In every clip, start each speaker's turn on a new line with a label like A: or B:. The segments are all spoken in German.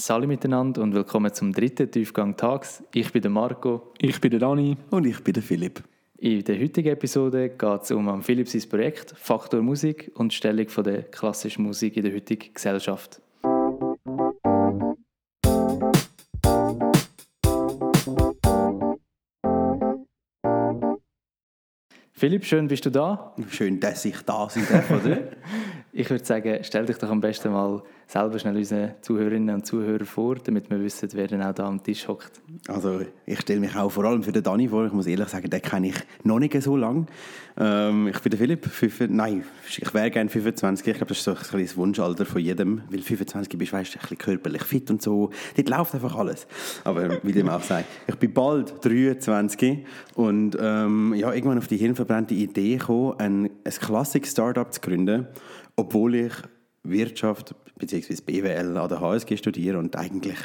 A: Salut miteinander und willkommen zum dritten Tiefgang Tags. Ich bin der Marco.
B: Ich bin der Dani.
C: Und ich bin der Philipp.
A: In der heutigen Episode geht es um Philipp sein Projekt Faktor Musik und die Stellung von der klassischen Musik in der heutigen Gesellschaft. Philipp, schön bist du da.
C: Schön, dass ich da sein darf, oder?
A: ich würde sagen, stell dich doch am besten mal selber schnell unseren Zuhörerinnen und Zuhörern vor, damit wir wissen, wer denn auch da am Tisch hockt.
C: Also ich stelle mich auch vor allem für den Dani vor. Ich muss ehrlich sagen, den kenne ich noch nicht so lange. Ähm, ich bin der Philipp. Fünf, nein, ich wäre gerne 25. Ich glaube, das ist so ein das Wunschalter von jedem. Weil 25 bist, weißt du, ein bisschen körperlich fit und so. Dort läuft einfach alles. Aber wie dem auch sei. Ich bin bald 23 und ähm, ja, irgendwann auf die hirnverbrannte Idee gekommen, ein, ein Klassik-Startup zu gründen, obwohl ich Wirtschaft bzw. BWL an der HSG studiere und eigentlich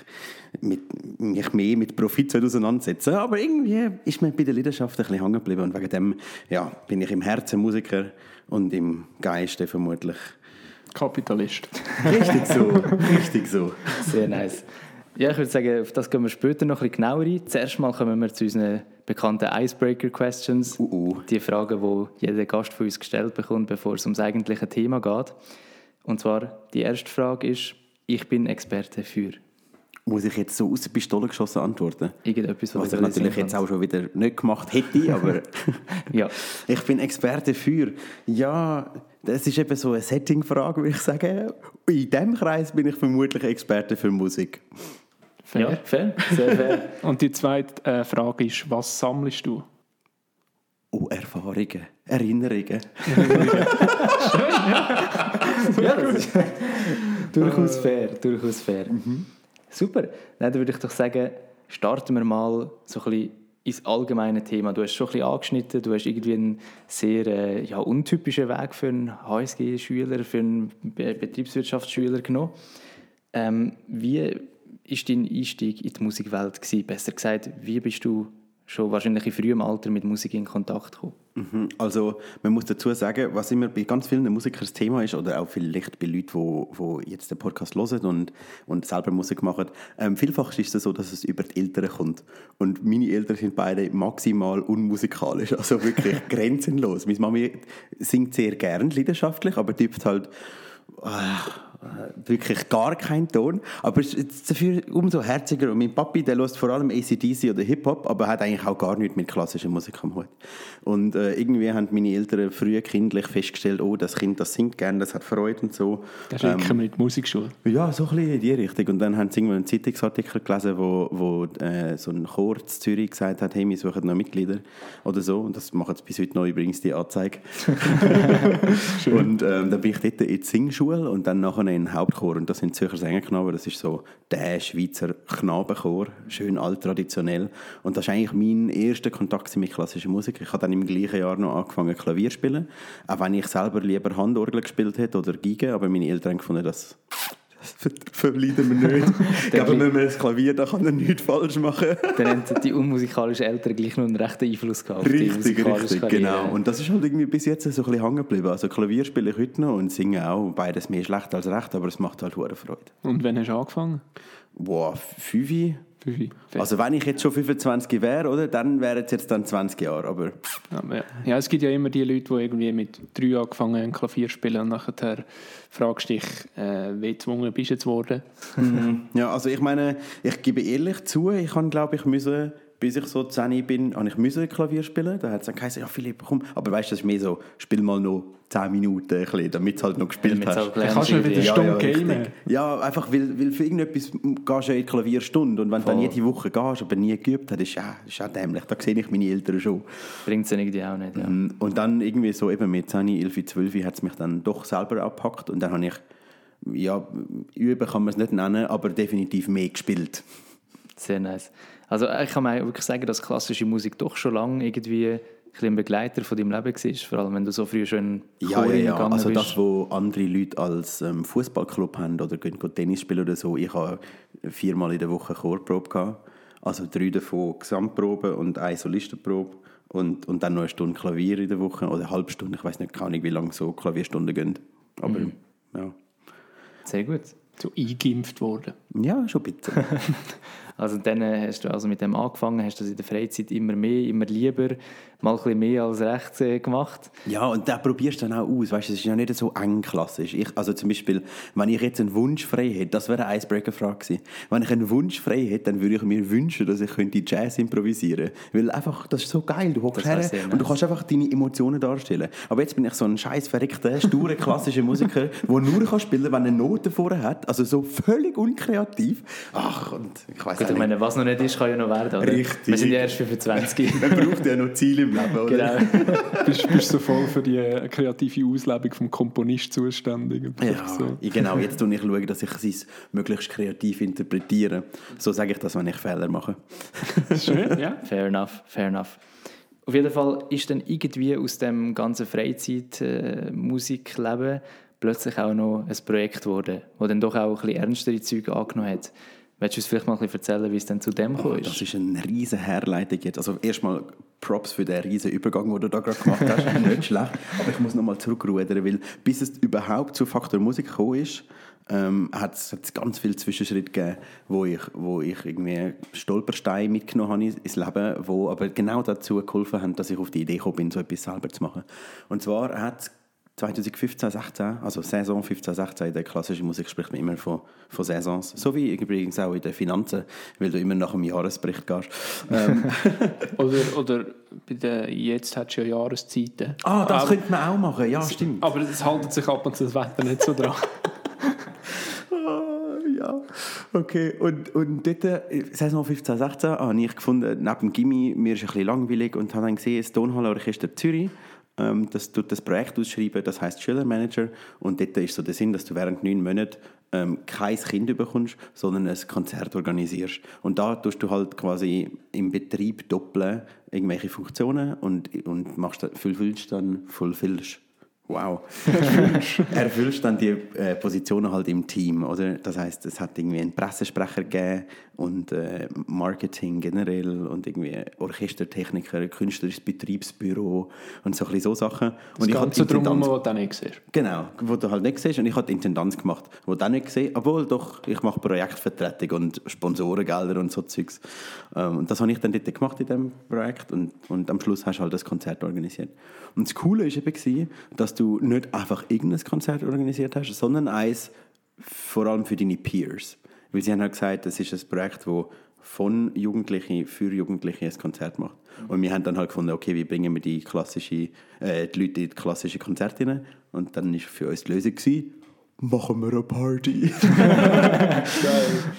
C: mit, mich mehr mit Profit auseinandersetzen Aber irgendwie ist mir bei der Leidenschaft ein bisschen hängen geblieben und wegen dem ja, bin ich im Herzen Musiker und im Geiste vermutlich
B: Kapitalist.
C: Richtig so, richtig so.
A: Sehr nice. Ja, ich würde sagen, auf das gehen wir später noch ein bisschen genauer ein. Zuerst mal kommen wir zu unseren bekannten Icebreaker-Questions.
C: Uh -uh.
A: Die Fragen, die jeder Gast von uns gestellt bekommt, bevor es ums eigentliche Thema geht. Und zwar, die erste Frage ist, ich bin Experte für...
C: Muss ich jetzt so aus der Pistole geschossen antworten?
A: Irgendetwas,
C: was, was ich natürlich jetzt auch schon wieder nicht gemacht hätte, aber
A: ja.
C: ich bin Experte für. Ja, das ist eben so eine Setting-Frage, würde ich sagen. In diesem Kreis bin ich vermutlich Experte für Musik.
A: Fair, ja, fair, sehr fair.
B: Und die zweite äh, Frage ist, was sammelst du?
C: Oh, Erfahrungen, Erinnerungen.
A: ja, das ist durchaus fair, durchaus fair. Mhm. Super, dann würde ich doch sagen, starten wir mal so ein bisschen ins allgemeine Thema. Du hast schon ein bisschen angeschnitten, du hast irgendwie einen sehr äh, ja, untypischen Weg für einen HSG-Schüler, für einen Be Betriebswirtschaftsschüler genommen. Ähm, wie war dein Einstieg in die Musikwelt? Gewesen? Besser gesagt, wie bist du schon wahrscheinlich in frühem Alter mit Musik in Kontakt gekommen?
C: Mhm. Also man muss dazu sagen, was immer bei ganz vielen Musikern das Thema ist oder auch vielleicht bei Leuten, die, die jetzt den Podcast hören und, und selber Musik machen, ähm, vielfach ist es so, dass es über die Eltern kommt. Und meine Eltern sind beide maximal unmusikalisch, also wirklich grenzenlos. Meine Mami singt sehr gern leidenschaftlich, aber tippt halt... Äh, wirklich gar keinen Ton. Aber es ist dafür umso herziger. Und mein Papi, der hört vor allem ACDC oder Hip-Hop, aber hat eigentlich auch gar nichts mit klassischer Musik am Hut. Und äh, irgendwie haben meine Eltern früh kindlich festgestellt, oh, das Kind, das singt gerne, das hat Freude und so.
B: Das schicken ähm, mit Musikschule.
C: Ja, so ein bisschen in die Richtung. Und dann haben sie irgendwann einen Zeitungsartikel gelesen, wo, wo äh, so ein Chor in Zürich gesagt hat, hey, wir suchen noch Mitglieder oder so. Und das machen sie bis heute noch übrigens, die Anzeige. und ähm, dann bin ich dort in die Singschule und dann nachher in Hauptchor und das sind Zürcher Sängerknaben. Das ist so der Schweizer Knabenchor, schön alt-traditionell. Und das ist eigentlich mein erster Kontakt mit klassischer Musik. Ich habe dann im gleichen Jahr noch angefangen Klavier zu spielen, auch wenn ich selber lieber Handorgel gespielt hätte oder Geige, aber meine Eltern gefunden, dass verleiden wir nicht. ich glaube, wenn man das Klavier, da kann er nichts falsch machen.
A: Dann haben die unmusikalischen Eltern gleich noch einen rechten Einfluss gehabt.
C: Richtig, richtig, Karriere. genau. Und das ist halt irgendwie bis jetzt so ein bisschen hängen geblieben. Also Klavier spiele ich heute noch und singe auch. Beides mehr schlecht als recht, aber es macht halt hohe Freude.
B: Und wann hast du angefangen?
C: Boah, fünf also wenn ich jetzt schon 25 wäre, oder, dann wären es jetzt dann 20 Jahre, aber...
B: Ja, ja, es gibt ja immer die Leute, die irgendwie mit drei angefangen haben, Klavier spielen und nachher fragst dich, äh, wie gezwungen bist du jetzt geworden?
C: Mhm. ja, also ich meine, ich gebe ehrlich zu, ich habe, glaube ich, müssen bis ich so 10 bin, habe ich müssen Klavier spielen. Da hat es dann geheißen, ja Philipp, komm. Aber weißt du, das ist mehr so, spiel mal noch 10 Minuten, damit du halt noch gespielt hast.
B: Dann kannst du wieder eine Stunde ja, ja, gamen.
C: Ja, einfach, weil, weil für irgendetwas gehst du ja in die Klavierstunde. Und wenn Voll. du dann jede Woche gehst, aber nie geübt hast, ist ja, ist ja dämlich. Da sehe ich meine Eltern schon.
A: Bringt es irgendwie auch nicht, ja.
C: Mhm. Und dann irgendwie so eben mit 10, 11, 12 hat es mich dann doch selber abgepackt. Und dann habe ich, ja, üben kann man es nicht nennen, aber definitiv mehr gespielt.
A: Sehr nice. Also ich kann mir wirklich sagen, dass klassische Musik doch schon lange irgendwie ein Begleiter von deinem Leben war, vor allem wenn du so früh schon
C: in ja, ja, ja. Also bist. das, was andere Leute als ähm, Fußballclub haben oder gehen Tennis spielen oder so, ich habe viermal in der Woche Chorprobe gehabt. Also drei davon Gesamtprobe und eine Solistenprobe und, und dann noch eine Stunde Klavier in der Woche oder eine halbe Stunde, ich weiß nicht, keine Ahnung, wie lange so Klavierstunden gehen. Aber mhm. ja.
A: Sehr gut.
B: So eingeimpft worden.
C: Ja, schon bitte.
A: Also dann hast du also mit dem angefangen, hast das in der Freizeit immer mehr, immer lieber, mal ein mehr als rechts äh, gemacht.
C: Ja, und da probierst du dann auch aus. Weißt, es ist ja nicht so eng klassisch. Ich, also zum Beispiel, wenn ich jetzt einen Wunsch frei hätte, das wäre eine Icebreaker-Frage gewesen. Wenn ich einen Wunsch frei hätte, dann würde ich mir wünschen, dass ich könnte Jazz improvisieren könnte. Weil einfach, das ist so geil. Du hockst her und du kannst einfach deine Emotionen darstellen. Aber jetzt bin ich so ein scheiß verrückter, sturer, klassischer Musiker, der nur kann spielen wenn er eine Note vorher hat. Also so völlig unkreativ. Ach, und ich weiß
A: Gut, ich meine, was noch nicht ist, kann ja noch werden, oder?
C: Richtig.
A: Wir sind ja erst 25.
C: Man braucht ja noch Ziele im Leben, oder?
A: genau.
B: bist, bist so voll für die äh, kreative Auslebung vom Komponist zuständig.
C: Ja,
B: so.
C: ich- genau. Jetzt schaue ich, schauen, dass ich es möglichst kreativ interpretiere. So sage ich das, wenn ich Fehler mache.
B: Schön, ja.
A: Fair enough, fair enough. Auf jeden Fall ist dann irgendwie aus dem ganzen Freizeit-Musikleben plötzlich auch noch ein Projekt geworden, das dann doch auch ein bisschen ernstere Züge angenommen hat. Willst du uns vielleicht mal ein bisschen erzählen, wie es dann zu dem gekommen
C: Das
A: ist?
C: ist eine riesige Herleitung jetzt. Also erstmal Props für den riesen Übergang, den du da gerade gemacht hast. Nicht schlecht. Aber ich muss nochmal zurückrudern, weil bis es überhaupt zu Faktor Musik gekommen ist, ähm, hat es ganz viele Zwischenschritte gegeben, wo ich, wo ich irgendwie Stolpersteine mitgenommen habe ins Leben, wo aber genau dazu geholfen haben, dass ich auf die Idee gekommen bin, so etwas selber zu machen. Und zwar hat 2015, 16, also Saison 15, 16 in der klassischen Musik spricht man immer von, von Saisons. So wie übrigens auch in den Finanzen, weil du immer nach dem Jahresbericht gehst. Ähm,
B: Oder, oder bei der, jetzt hat es ja Jahreszeiten.
C: ah, das
B: Aber-
C: könnte man auch machen, ja, stimmt.
B: Aber es haltet sich ab und zu das Wetter nicht so dran.
C: Ah, ja, okay. Und, und dort, äh, Saison 15, 16, habe ich gefunden, neben dem Gimmi, mir ist ein bisschen langweilig und habe dann gesehen, das Tonhalle Orchester Zürich, ähm, das tut das Projekt ausschreiben, das heißt Schüler Manager. Und dort ist so der Sinn, dass du während neun Monaten ähm, kein Kind bekommst, sondern ein Konzert organisierst. Und da tust du halt quasi im Betrieb doppeln irgendwelche Funktionen und, und machst, dann- füllst dann, fulfillst. Wow. Erfüllst dann die äh, Positionen halt im Team, oder? Das heißt, es hat irgendwie einen Pressesprecher gegeben und äh, Marketing generell und irgendwie Orchestertechniker, künstlerisches Betriebsbüro und so ein bisschen so Sachen.
B: Das
C: Und ich
B: Ganze
C: hatte
B: drumherum, was du nicht siehst.
C: Genau, wo du halt nicht siehst. Und ich habe Intendanz gemacht, wo du nicht gesehen obwohl doch, ich mache Projektvertretung und Sponsorengelder und so Zeugs. Ähm, und das habe ich dann dort gemacht in diesem Projekt und, und am Schluss hast du halt das Konzert organisiert. Und das Coole war eben, dass du nicht einfach irgendein Konzert organisiert hast, sondern eins vor allem für deine Peers. Weil sie haben halt gesagt, das ist ein Projekt, das von Jugendlichen für Jugendliche ein Konzert macht. Und wir haben dann halt gefunden, okay, wie bringen wir die, klassische, äh, die Leute in die klassische Konzerte rein? Und dann war für uns die Lösung, machen wir eine Party.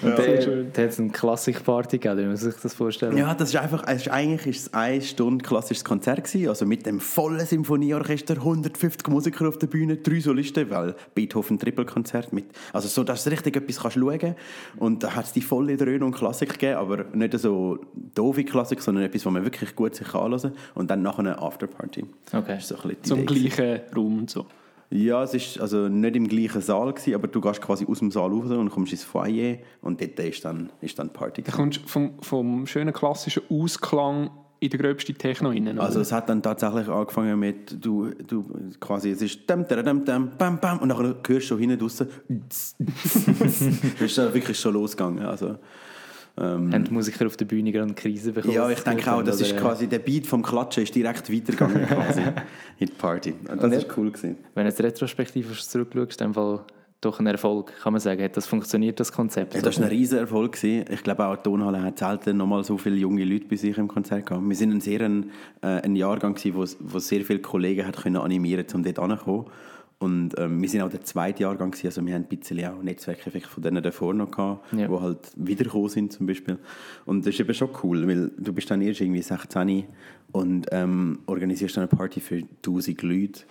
A: Und
B: sehr
A: der,
B: schön.
A: der hat eine Klassikparty gegeben, wie man sich das vorstellen?
C: Ja, das ist einfach, es ist, eigentlich ist es eine Stunde klassisches Konzert gewesen, also mit dem vollen Symphonieorchester, 150 Musiker auf der Bühne, drei Solisten, weil Beethoven Trippelkonzert mit, also so, dass du richtig etwas kannst schauen und da hat es die volle Dröhne und Klassik gegeben, aber nicht so doofe Klassik, sondern etwas, was man wirklich gut sich anhören kann und dann nachher eine Afterparty.
A: Okay.
C: Das ist so ein bisschen
B: Zum gleichen Raum und so.
C: Ja, es ist also nicht im gleichen Saal gewesen, aber du gehst quasi aus dem Saal raus und kommst ins Foyer und dort ist dann, ist dann die Party. Gewesen.
B: kommst du vom, vom schönen klassischen Ausklang in den gröbsten Techno rein.
C: Also es hat dann tatsächlich angefangen mit, du, du quasi, es ist dam, dam, dam, bam, bam, und dann hörst du hinten draussen, das ist dann wirklich schon losgegangen. Also, ähm,
A: Haben die Musiker auf der Bühne gerade eine Krise bekommen?
C: ja, ich denke auch, das ist
A: äh,
C: quasi, der Beat vom Klatschen ist direkt weitergegangen quasi in die Party. Und das ist cool gewesen.
A: Wenn du jetzt retrospektiv zurückschaust, ist in dem Fall doch ein Erfolg, kann man sagen. Hat das funktioniert, das Konzept?
C: Ja, das war ein riesen Erfolg. gewesen. Ich glaube auch, die Tonhalle hat selten noch mal so viele junge Leute bei sich im Konzert gehabt. Wir sind ein sehr ein, äh, ein Jahrgang gewesen, wo, wo sehr viele Kollegen hat können animieren, um dort anzukommen. Und ähm, wir sind auch der zweite Jahrgang gewesen, also wir haben ein bisschen auch Netzwerkeffekte von denen davor noch gehabt,
A: Ja.
C: die halt wiedergekommen sind zum Beispiel. Und das ist eben schon cool, weil du bist dann erst irgendwie 16 und ähm, organisierst dann eine Party für 1000 Leute.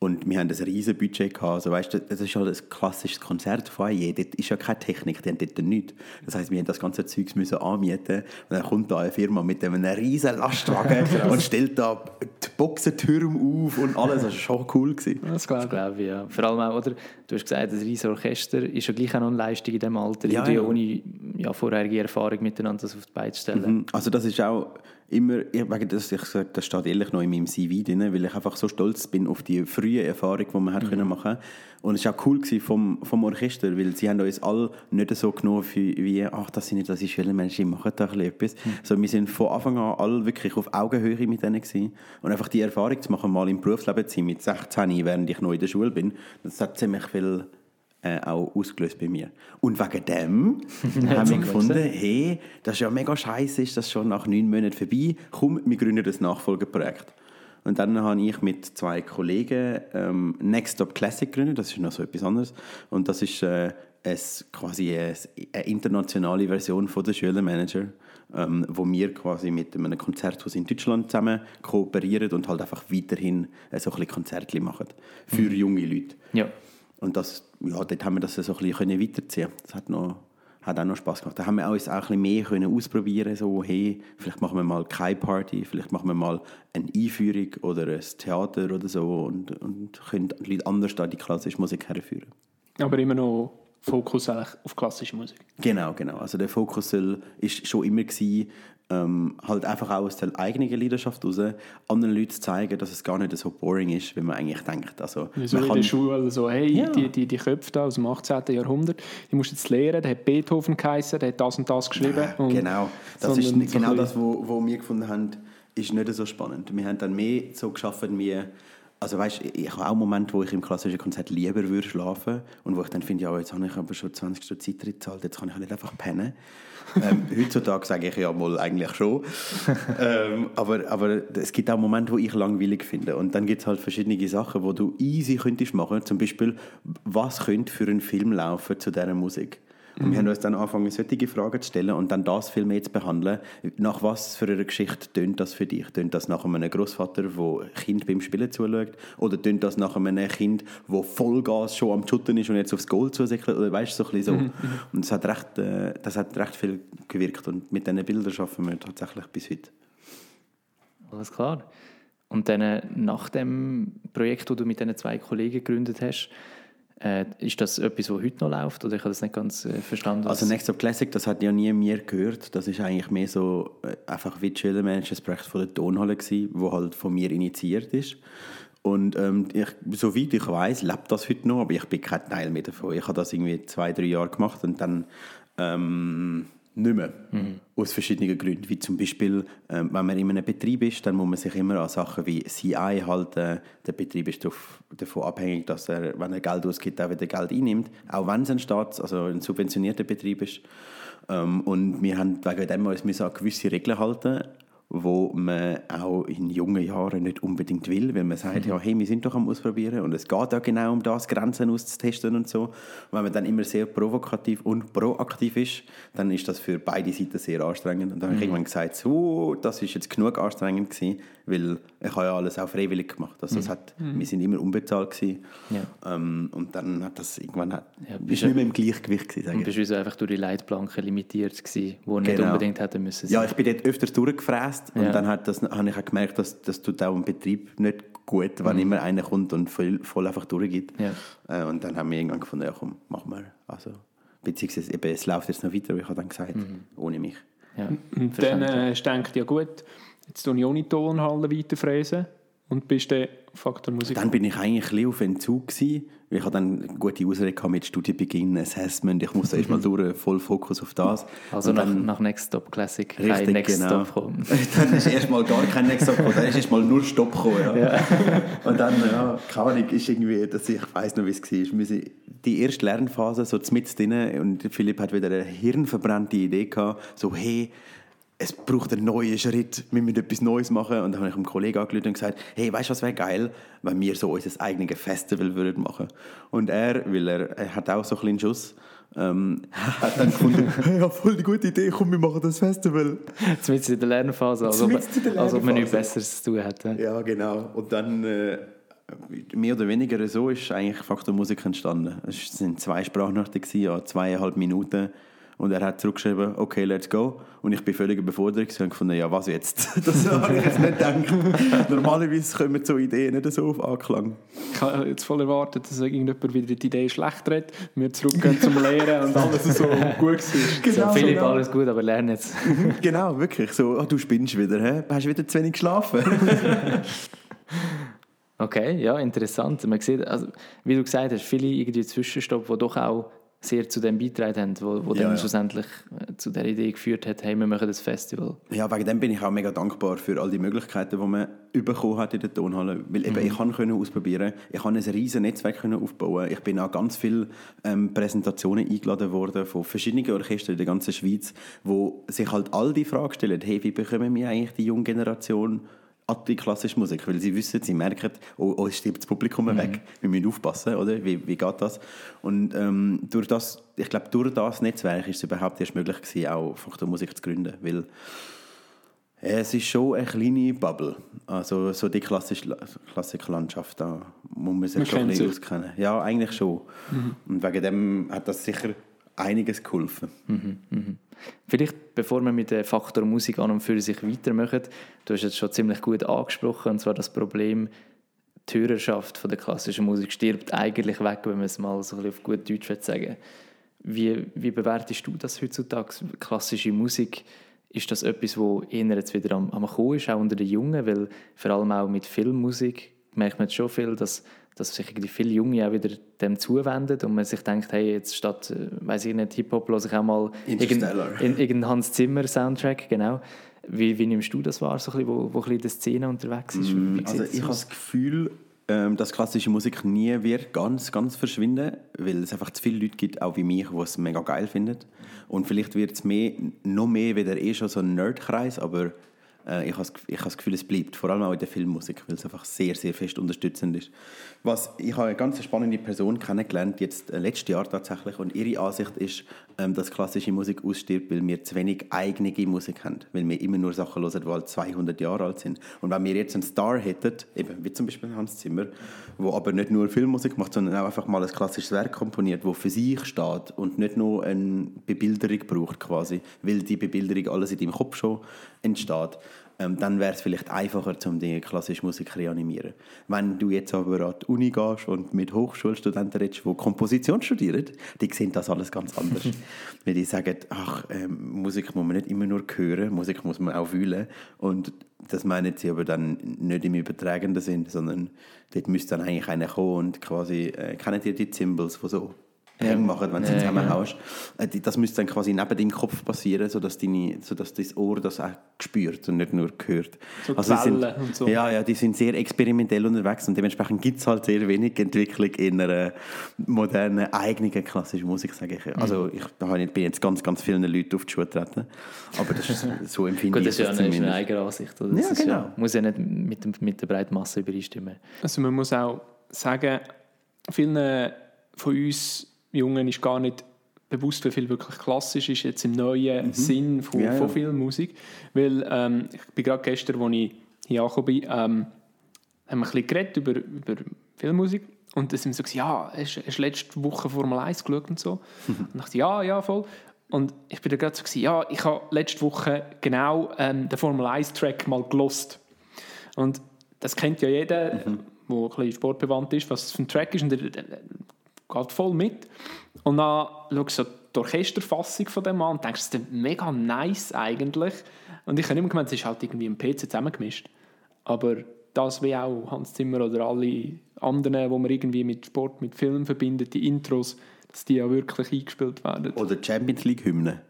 C: Und wir haben ein riesen Budget gehabt. Also, weißt du, das ist halt ein klassisches Konzertfoyer. Dort ist ja keine Technik, die haben dort nichts. Das heisst, wir haben das ganze Zeugs müssen anmieten. Und dann kommt da eine Firma mit einem riesen Lastwagen und stellt da die Boxentürme auf und alles. Das war schon cool. Gewesen.
B: das glaube ich.
A: glaube ich, ja. Vor allem auch, oder? Du hast gesagt, ein riesiges Orchester ist ja gleich auch noch eine Leistung in diesem Alter.
C: Ja,
A: Ja,
C: ja.
A: ohne ja, vorherige Erfahrung miteinander das auf die Beine zu stellen.
C: Mhm. Also das ist auch immer, ich, wegen das, ich sage, das steht ehrlich noch in meinem CV drin, weil ich einfach so stolz bin auf die frühe Erfahrung, die wir mhm. können machen Und es war auch cool vom, vom Orchester, weil sie haben uns alle nicht so genommen wie, ach, das sind nicht das schöne Menschen, die machen da etwas. Mhm. So, wir sind von Anfang an alle wirklich auf Augenhöhe mit denen gewesen. Und einfach die Erfahrung zu machen, mal im Berufsleben zu sein, mit 16, während ich noch in der Schule bin, das hat ziemlich viel äh, auch ausgelöst bei mir. Und wegen dem haben wir gefunden, hey, das ist ja mega scheiße, ist das schon nach neun Monaten vorbei, komm, wir gründen das Nachfolgeprojekt. Und dann habe ich mit zwei Kollegen ähm, Next Stop Classic gegründet, das ist noch so etwas anderes. Und das ist äh, es, quasi eine, eine internationale Version von der Schülermanager, ähm, wo wir quasi mit einem Konzerthaus in Deutschland zusammen kooperieren und halt einfach weiterhin äh, so ein bisschen Konzerte machen für mhm. junge Leute.
A: Ja.
C: Und das, ja, dort haben wir das so ein bisschen weiterziehen Das hat, noch, hat auch noch Spass gemacht. Da haben wir uns auch ein bisschen mehr können ausprobieren so hey, vielleicht machen wir mal keine Party, vielleicht machen wir mal eine Einführung oder ein Theater oder so und, und können Leute anders da die klassische Musik herführen.
B: Aber immer noch Fokus auf klassische Musik.
C: Genau, genau. Also der Fokus ist schon immer gewesen, ähm, halt einfach auch aus der eigenen Leidenschaft heraus anderen Leuten zu zeigen, dass es gar nicht so boring ist, wie man eigentlich denkt. Also,
B: ja, so in der Schule, so, hey, ja. die, die, die Köpfe da aus dem 18. Jahrhundert, die musst jetzt lernen, der hat Beethoven geheißen, der hat das und das geschrieben. Ja,
C: und genau, das ist so genau das, was wo, wo wir gefunden haben, ist nicht so spannend. Wir haben dann mehr so geschaffen, wie also weißt, ich habe auch Momente, wo ich im klassischen Konzert lieber würde schlafen und wo ich dann finde, ja, jetzt habe ich aber schon 20 Stunden Zeit gezahlt, jetzt kann ich halt nicht einfach pennen. ähm, heutzutage sage ich ja mal eigentlich schon. ähm, aber, aber es gibt auch Momente, wo ich langweilig finde. Und dann gibt es halt verschiedene Sachen, wo du easy könntest machen. Zum Beispiel, was könnte für einen Film laufen zu dieser Musik? Mhm. wir haben uns dann angefangen, solche Fragen zu stellen und dann das viel mehr zu behandeln. Nach was für einer Geschichte tönt das für dich? Tönt das nach einem Großvater, der Kind beim Spielen zuschaut? Oder tönt das nach einem Kind, das Vollgas schon am Schutten ist und jetzt aufs Goal zusickert? Oder weißt du, so ein bisschen so. Mhm. Und das hat, recht, äh, das hat recht viel gewirkt. Und mit diesen Bildern arbeiten wir tatsächlich bis heute.
A: Alles klar. Und dann nach dem Projekt, das du mit diesen zwei Kollegen gegründet hast, äh, ist das etwas, was heute noch läuft? Oder ich habe das nicht ganz äh, verstanden.
C: Also Next Up Classic, das hat ja nie mir gehört. Das ist eigentlich mehr so äh, einfach wie Chiller Managers Projekt von der Tonhalle gewesen, wo halt von mir initiiert ist. Und ähm, ich, soweit ich weiß, lebt das heute noch, aber ich bin kein Teil mehr davon. Ich habe das irgendwie zwei, drei Jahre gemacht und dann ähm, nicht mehr. Mhm. Aus verschiedenen Gründen. Wie zum Beispiel, äh, wenn man in einem Betrieb ist, dann muss man sich immer an Sachen wie CI halten. Der Betrieb ist davon abhängig, dass er, wenn er Geld ausgibt, auch wieder Geld einnimmt. Auch wenn es ein Staats-, also ein subventionierter Betrieb ist. Ähm, und wir haben wegen dem uns an gewisse Regeln halten wo man auch in jungen Jahren nicht unbedingt will, weil man sagt, mhm. ja, hey, wir sind doch am Ausprobieren und es geht ja genau um das, Grenzen auszutesten und so. Und wenn man dann immer sehr provokativ und proaktiv ist, dann ist das für beide Seiten sehr anstrengend. Und dann mhm. habe ich mhm. irgendwann gesagt, so, das ist jetzt genug anstrengend gewesen, weil ich habe ja alles auch freiwillig gemacht. Also mhm. hat, mhm. wir sind immer unbezahlt gewesen. Ja. Ähm, und dann hat das irgendwann hat, ja, bist nicht mehr im Gleichgewicht gewesen.
A: Und bist du also einfach durch die Leitplanken limitiert gewesen, wo genau. nicht unbedingt hätten müssen.
C: Ja, ich bin dort öfters durchgefräst und ja. dann hat das, habe ich auch gemerkt, dass das tut auch im Betrieb nicht gut, wenn mhm. immer einer kommt und voll, voll einfach durchgeht. Ja. Äh, und dann haben wir irgendwann gefunden, ja komm, mach mal. Also, beziehungsweise eben, es läuft jetzt noch weiter, wie ich habe dann gesagt, mhm. ohne mich.
B: Ja. Und dann äh, denkt ja gut, Jetzt tue ich ohne Tonhalle weiterfräsen und bist dann Faktor Musik.
C: Dann bin ich eigentlich ein auf Entzug gewesen. Ich hatte dann eine gute Ausrede mit Studienbeginn, Assessment. Ich musste erst mal durch, voll Fokus auf das.
A: Also nach, dann, nach Next Stop Classic kein richtig, Next genau. Stop kommen.
C: dann ist erst mal gar kein Next Stop gekommen. Dann ist erst mal nur Stopp gekommen. Ja. ja. Und dann, ja, keine Ahnung, ist irgendwie, dass ich weiss noch, wie es war. Die erste Lernphase, so mit drin, und Philipp hat wieder eine hirnverbrannte Idee gehabt, so, hey, es braucht einen neuen Schritt, wir müssen etwas Neues machen. Und dann habe ich einem Kollegen angerufen und gesagt, hey, weißt du, was wäre geil, wenn wir so unser eigenes Festival würden machen Und er, weil er, er hat auch so einen Schuss, ähm, hat dann gefunden, hey, ja, voll die gute Idee, komm, wir machen das Festival.
A: Zumindest in der Lernphase, also, ob, Lernphase. als ob man nichts Besseres zu tun hätte.
C: Ja, genau. Und dann... Äh, mehr oder weniger so ist eigentlich Faktor Musik entstanden. Es sind zwei Sprachnachrichten, ja, zweieinhalb Minuten Und er hat zurückgeschrieben, okay, let's go. Und ich bin völlig überfordert und gefunden, ja, was jetzt? Das habe ich jetzt nicht gedacht. Normalerweise kommen so Ideen nicht so auf Anklang.
B: Ich habe jetzt voll erwartet, dass irgendjemand wieder die Idee schlecht redet, wir zurückgehen zum Lehren und alles so gut ist.
A: so, Philipp,
C: genau.
A: alles gut, aber lerne jetzt.
C: genau, wirklich. So, oh, du spinnst wieder, hä? hast wieder zu wenig geschlafen.
A: Okay, ja, interessant. Man sieht, also, wie du gesagt hast, viele irgendwie Zwischenstopp, die doch auch sehr zu dem beitragen haben, wo, wo
C: Ja,
A: dann
C: ja.
A: schlussendlich äh, zu der Idee geführt hat, hey, wir machen das Festival.
C: Ja, wegen dem bin ich auch mega dankbar für all die Möglichkeiten, die man bekommen hat in der Tonhalle. Weil eben, ich kann können ausprobieren, ich kann ein riesen Netzwerk können aufbauen. Ich bin an ganz viele ähm, Präsentationen eingeladen worden von verschiedenen Orchestern in der ganzen Schweiz, wo sich halt all die Fragen stellen, hey, wie bekommen wir eigentlich die junge Generation klassische Musik? Weil sie wissen, sie merken, oh, oh es stirbt das Publikum weg. Wir müssen aufpassen, oder? Wie, wie geht das? Und ähm, durch das, ich glaube, durch das Netzwerk ist es überhaupt erst möglich gewesen, auch Musik zu gründen, weil es ist schon eine kleine Bubble. Also so die klassische Klassiklandschaft, da muss man sich
B: Man
C: schon ein bisschen auskennen. Ja, eigentlich schon. Und wegen dem hat das sicher einiges geholfen.
A: Vielleicht, bevor wir mit dem Faktor Musik an und für sich weitermachen, du hast jetzt schon ziemlich gut angesprochen, und zwar das Problem, die Hörerschaft von der klassischen Musik stirbt eigentlich weg, wenn man es mal so ein bisschen auf gut Deutsch sagen wie, wie bewertest du das heutzutage? Klassische Musik, ist das etwas, wo eher jetzt wieder am, am Kommen ist, auch unter den Jungen? Weil vor allem auch mit Filmmusik merkt man jetzt schon viel, dass, dass sich irgendwie viele Junge auch wieder dem zuwenden und man sich denkt, hey, jetzt statt, äh, weiß ich nicht, Hip-Hop höre ich auch mal irgendeinen Hans Zimmer Soundtrack, genau. Wie, wie nimmst du das wahr, so ein bisschen, wo, wo ein bisschen in der Szene unterwegs ist? Wie
C: Also ich habe das Gefühl, ähm, dass klassische Musik nie wird ganz, ganz verschwinden, weil es einfach zu viele Leute gibt, auch wie mich, die es mega geil finden. Und vielleicht wird es mehr, noch mehr wieder eh schon so ein Nerdkreis, aber ich habe das- ich das Gefühl, es bleibt, vor allem auch in der Filmmusik, weil es einfach sehr, sehr fest unterstützend ist. Was, ich habe eine ganz spannende Person kennengelernt, jetzt äh, letztes Jahr tatsächlich, und ihre Ansicht ist, ähm, dass klassische Musik ausstirbt, weil wir zu wenig eigene Musik haben, weil wir immer nur Sachen hören, die halt 200 Jahre alt sind. Und wenn wir jetzt einen Star hätten, eben wie zum Beispiel Hans Zimmer, wo aber nicht nur Filmmusik macht, sondern auch einfach mal ein klassisches Werk komponiert, wo für sich steht und nicht nur eine Bebilderung braucht quasi, weil die Bebilderung alles in deinem Kopf schon entsteht, ähm, dann wäre es vielleicht einfacher, um die klassische Musik zu reanimieren. Wenn du jetzt aber an die Uni gehst und mit Hochschulstudenten redest, die Komposition studieren, die sehen das alles ganz anders. Weil die sagen, ach, ähm, Musik muss man nicht immer nur hören, Musik muss man auch fühlen. Und das meinen sie aber dann nicht im übertragenden Sinn, sondern dort müsste dann eigentlich einer kommen und quasi, äh, kennen ihr die Cymbals, die so
A: Ja.
C: Hänge machen, wenn du sie
A: Ja,
C: zusammenhaust. Äh, die- Das müsste dann quasi neben deinem Kopf passieren, sodass, deine, sodass dein Ohr das auch spürt und nicht nur hört.
B: So
C: die sind,
B: und so.
C: Ja, ja, die sind sehr experimentell unterwegs und dementsprechend gibt es halt sehr wenig Entwicklung in einer modernen, eigenen klassischen Musik, sage ich. Also ich habe ich- bin jetzt ganz, ganz vielen Leuten auf die Schuhe getreten, aber das ist, so empfinde
A: Gut,
C: ich
A: das ist ja
C: das
A: eine, eigene Ansicht. Oder? Das
C: Ja, genau.
A: muss ja nicht mit, mit der breiten Masse übereinstimmen.
B: Also man muss auch sagen, vielen von uns Jungen ist gar nicht bewusst, wie viel wirklich klassisch ist jetzt im neuen Sinn von,
C: Mhm. Ja, ja.
B: von Filmmusik. Weil ähm, ich bin gerade gestern, als ich hier angekommen bin, ähm, haben wir ein bisschen geredet über, über Filmmusik und dann sind wir so, gesagt, ja, hast hast du letzte Woche Formel 1 geschaut und so? Und ich dachte, ja, ja, voll. Und ich bin dann gerade so, gewesen, ja, ich habe letzte Woche genau ähm, den Formel 1-Track mal gelost. Und das kennt ja jeder, der ein bisschen sportbewandt ist, was es für ein Track ist. Und geht voll mit. Und dann schaust du so die Orchesterfassung von dem an und denkst, das ist mega nice eigentlich. Und ich habe immer gemeint, es ist halt irgendwie im PC zusammengemischt. Aber das wie auch Hans Zimmer oder alle anderen, wo man irgendwie mit Sport, mit Film verbindet, die Intros, dass die ja wirklich eingespielt werden.
C: Oder Champions League Hymne.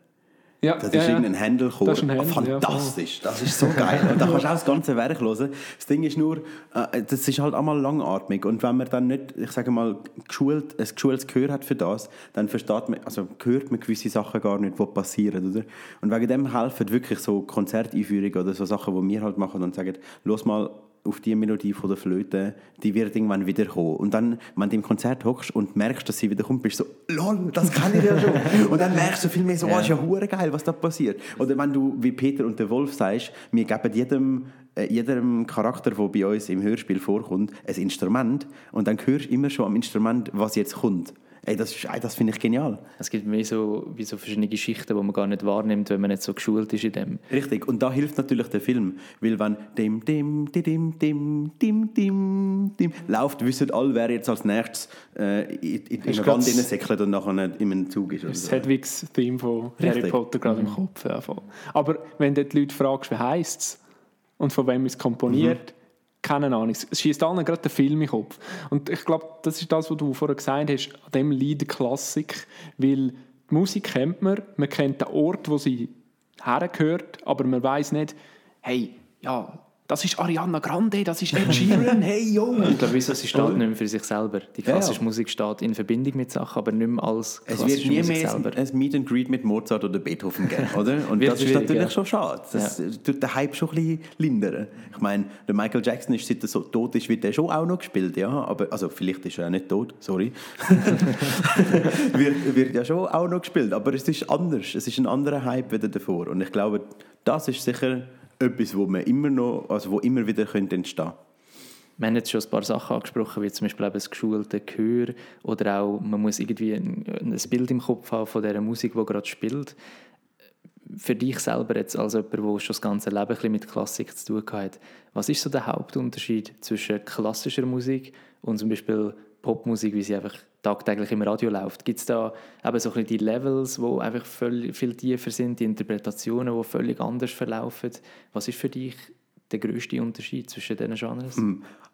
B: Ja,
C: Das
B: ja,
C: ist
B: ja.
C: irgendein Händelchor.
B: Das ist ein Händel, ja,
C: Fantastisch. das ist so geil. Und da kannst du auch das ganze Werk hören. Das Ding ist nur, äh, das ist halt einmal langatmig. Und wenn man dann nicht, ich sage mal, geschult, ein geschultes Gehör hat für das, dann versteht man, also hört man gewisse Sachen gar nicht, die passieren. Oder? Und wegen dem helfen wirklich so Konzerteinführungen oder so Sachen, die wir halt machen und sagen, los mal auf die Melodie von der Flöte, die wird irgendwann wieder kommen. Und dann, wenn du im Konzert hockst und merkst, dass sie wieder kommt, bist du so, lol, das kann ich ja schon. und dann merkst du viel mehr so, oh, ist ja hure geil, was da passiert. Oder wenn du, wie Peter und der Wolf sagst, wir geben jedem, äh, jedem Charakter, der bei uns im Hörspiel vorkommt, ein Instrument und dann hörst du immer schon am Instrument, was jetzt kommt. Ey, das, ist- ey, das finde ich genial.
A: Es gibt mehr so, wie so verschiedene Geschichten, die man gar nicht wahrnimmt, wenn man nicht so geschult ist in dem.
C: Richtig, und da hilft natürlich der Film, weil wenn dim, dim, di, dim, dim, dim, dim, dim, läuft, wissen alle, wer jetzt als nächstes äh, in, in, in eine Wand hineinsäckelt und nachher in einem Zug ist. oder
B: Das
C: so.
B: Hedwigs Theme von Harry
C: Richtig.
B: Potter gerade im Kopf. Ja, voll. Aber wenn du die Leute fragst, wie heisst es und von wem ist es komponiert, keine Ahnung. Es schießt allen gerade den Film in den Kopf. Und ich glaube, das ist das, was du vorher gesagt hast, an dem liegt Klassik, weil die Musik kennt man, man kennt den Ort, wo sie hergehört, aber man weiß nicht, hey, ja, das ist Ariana Grande, das ist Ed Sheeran, hey, yo!
A: Ich glaube, wieso, sie steht nicht mehr für sich selber. Die
C: Ja,
A: klassische
C: ja.
A: Musik steht in Verbindung mit Sachen, aber nicht mehr als
C: Es wird
A: klassische
C: nie
A: Musik
C: mehr
A: selber.
C: ein, Meet and Greet mit Mozart oder Beethoven geben, oder? Und das ist natürlich
A: ja.
C: schon schade. Das tut den Hype schon ein bisschen lindern. Ich meine, der Michael Jackson ist, seit er so tot ist, wird er schon auch noch gespielt, ja. Aber, also vielleicht ist er auch nicht tot, sorry. wird, wird ja schon auch noch gespielt, aber es ist anders. Es ist ein anderer Hype wieder davor. Und ich glaube, das ist sicher etwas, wo man immer noch, also wo immer wieder könnte entstehen.
A: Wir haben jetzt schon ein paar Sachen angesprochen, wie zum Beispiel eben das geschulte Gehör oder auch, man muss irgendwie ein, ein Bild im Kopf haben von der Musik, die gerade spielt. Für dich selber jetzt als jemand, der schon das ganze Leben ein bisschen mit Klassik zu tun hat, was ist so der Hauptunterschied zwischen klassischer Musik und zum Beispiel Popmusik, wie sie einfach tagtäglich im Radio läuft? Gibt es da eben so ein die Levels, die einfach viel tiefer sind, die Interpretationen, die völlig anders verlaufen? Was ist für dich der grösste Unterschied zwischen diesen Genres?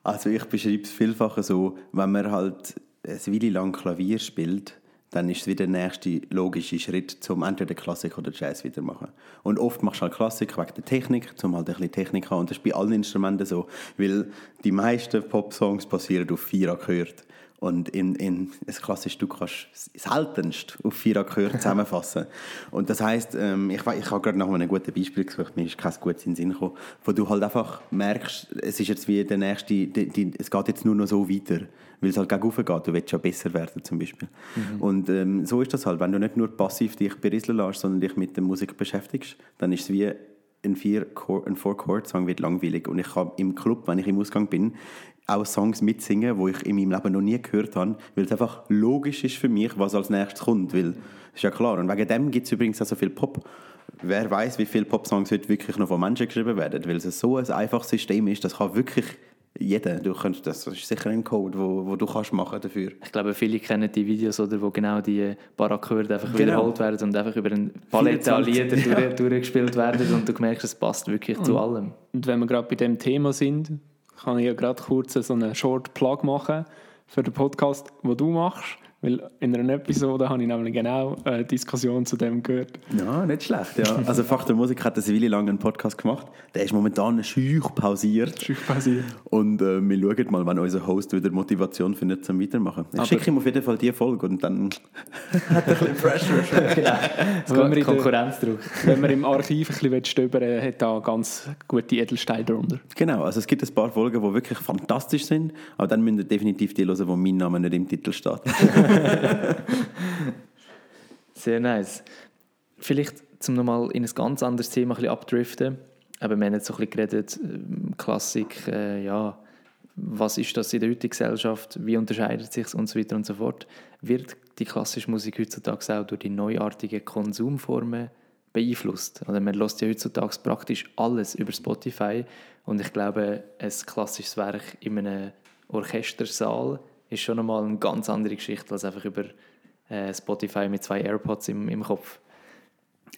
C: Also ich beschreibe es vielfach so, wenn man halt eine Weile lang Klavier spielt, dann ist es wieder der nächste logische Schritt, zum entweder Klassik oder Jazz wieder machen. Und oft machst du halt Klassik wegen der Technik, um halt ein bisschen Technik zu haben. Und das ist bei allen Instrumenten so, weil die meisten Pop-Songs basieren auf vier Akkorde. Und in, in ein klassisches Stück kannst du seltenst auf vier Akkorde zusammenfassen. Und das heisst, ähm, ich, ich habe gerade nach einem guten Beispiel gesucht, mir ist kein gutes in den Sinn gekommen, wo du halt einfach merkst, es ist jetzt wie der nächste, die, die, es geht jetzt nur noch so weiter, weil es halt gegen geht, du willst ja besser werden zum Beispiel. Und ähm, so ist das halt, wenn du nicht nur passiv dich berieseln lässt, sondern dich mit der Musik beschäftigst, dann ist es wie ein vier ein four chord song wird langweilig und ich kann im Club, wenn ich im Ausgang bin, auch Songs mitsingen, wo ich in meinem Leben noch nie gehört habe, weil es einfach logisch ist für mich, was als nächstes kommt, weil ist ja klar. Und wegen dem gibt es übrigens auch so viel Pop. Wer weiß, wie viele Pop-Songs heute wirklich noch von Menschen geschrieben werden, weil es so ein einfaches System ist, das kann wirklich jeder. Du kannst, das ist sicher ein Code, wo, wo du kannst machen dafür.
A: Ich glaube, viele kennen die Videos, oder, wo genau die paar Akkorde einfach
C: Genau.
A: wiederholt werden und einfach über eine Palette an
C: 24,
A: Lieder durch, durchgespielt werden und du merkst, es passt wirklich zu allem.
B: Und wenn wir gerade bei dem Thema sind, kann ich ja gerade kurz so einen Short Plug machen für den Podcast, den du machst. Weil in einer Episode habe ich nämlich genau eine Diskussion zu dem gehört.
C: Ja, nicht schlecht, ja. Also Fach der Musik hat eine Weile lang einen Podcast gemacht. Der ist momentan schüch pausiert.
B: Schüch passiert.
C: Und äh, wir schauen mal, wenn unser Host wieder Motivation findet zum Weitermachen. Ich
B: Aber-
C: schicke ihm auf jeden Fall die Folge und dann hat er ein bisschen Pressure.
B: Wenn wir, in der,
A: Konkurrenzdruck.
B: wenn man im Archiv ein bisschen stöbern will, hat da ganz gute Edelsteine darunter.
C: genau, also es gibt ein paar Folgen, die wirklich fantastisch sind, aber dann müsst ihr definitiv die hören, wo mein Name nicht im Titel steht.
A: Sehr nice. Vielleicht, um nochmal in ein ganz anderes Thema ein abdriften. Aber wir haben jetzt so ein bisschen geredet, ähm, Klassik, äh, ja, was ist das in der heutigen Gesellschaft, wie unterscheidet sich und so weiter und so fort. Wird die klassische Musik heutzutage auch durch die neuartigen Konsumformen beeinflusst? Oder man hört ja heutzutage praktisch alles über Spotify und ich glaube, ein klassisches Werk in einem Orchestersaal ist schon einmal eine ganz andere Geschichte als einfach über äh, Spotify mit zwei AirPods im, im Kopf.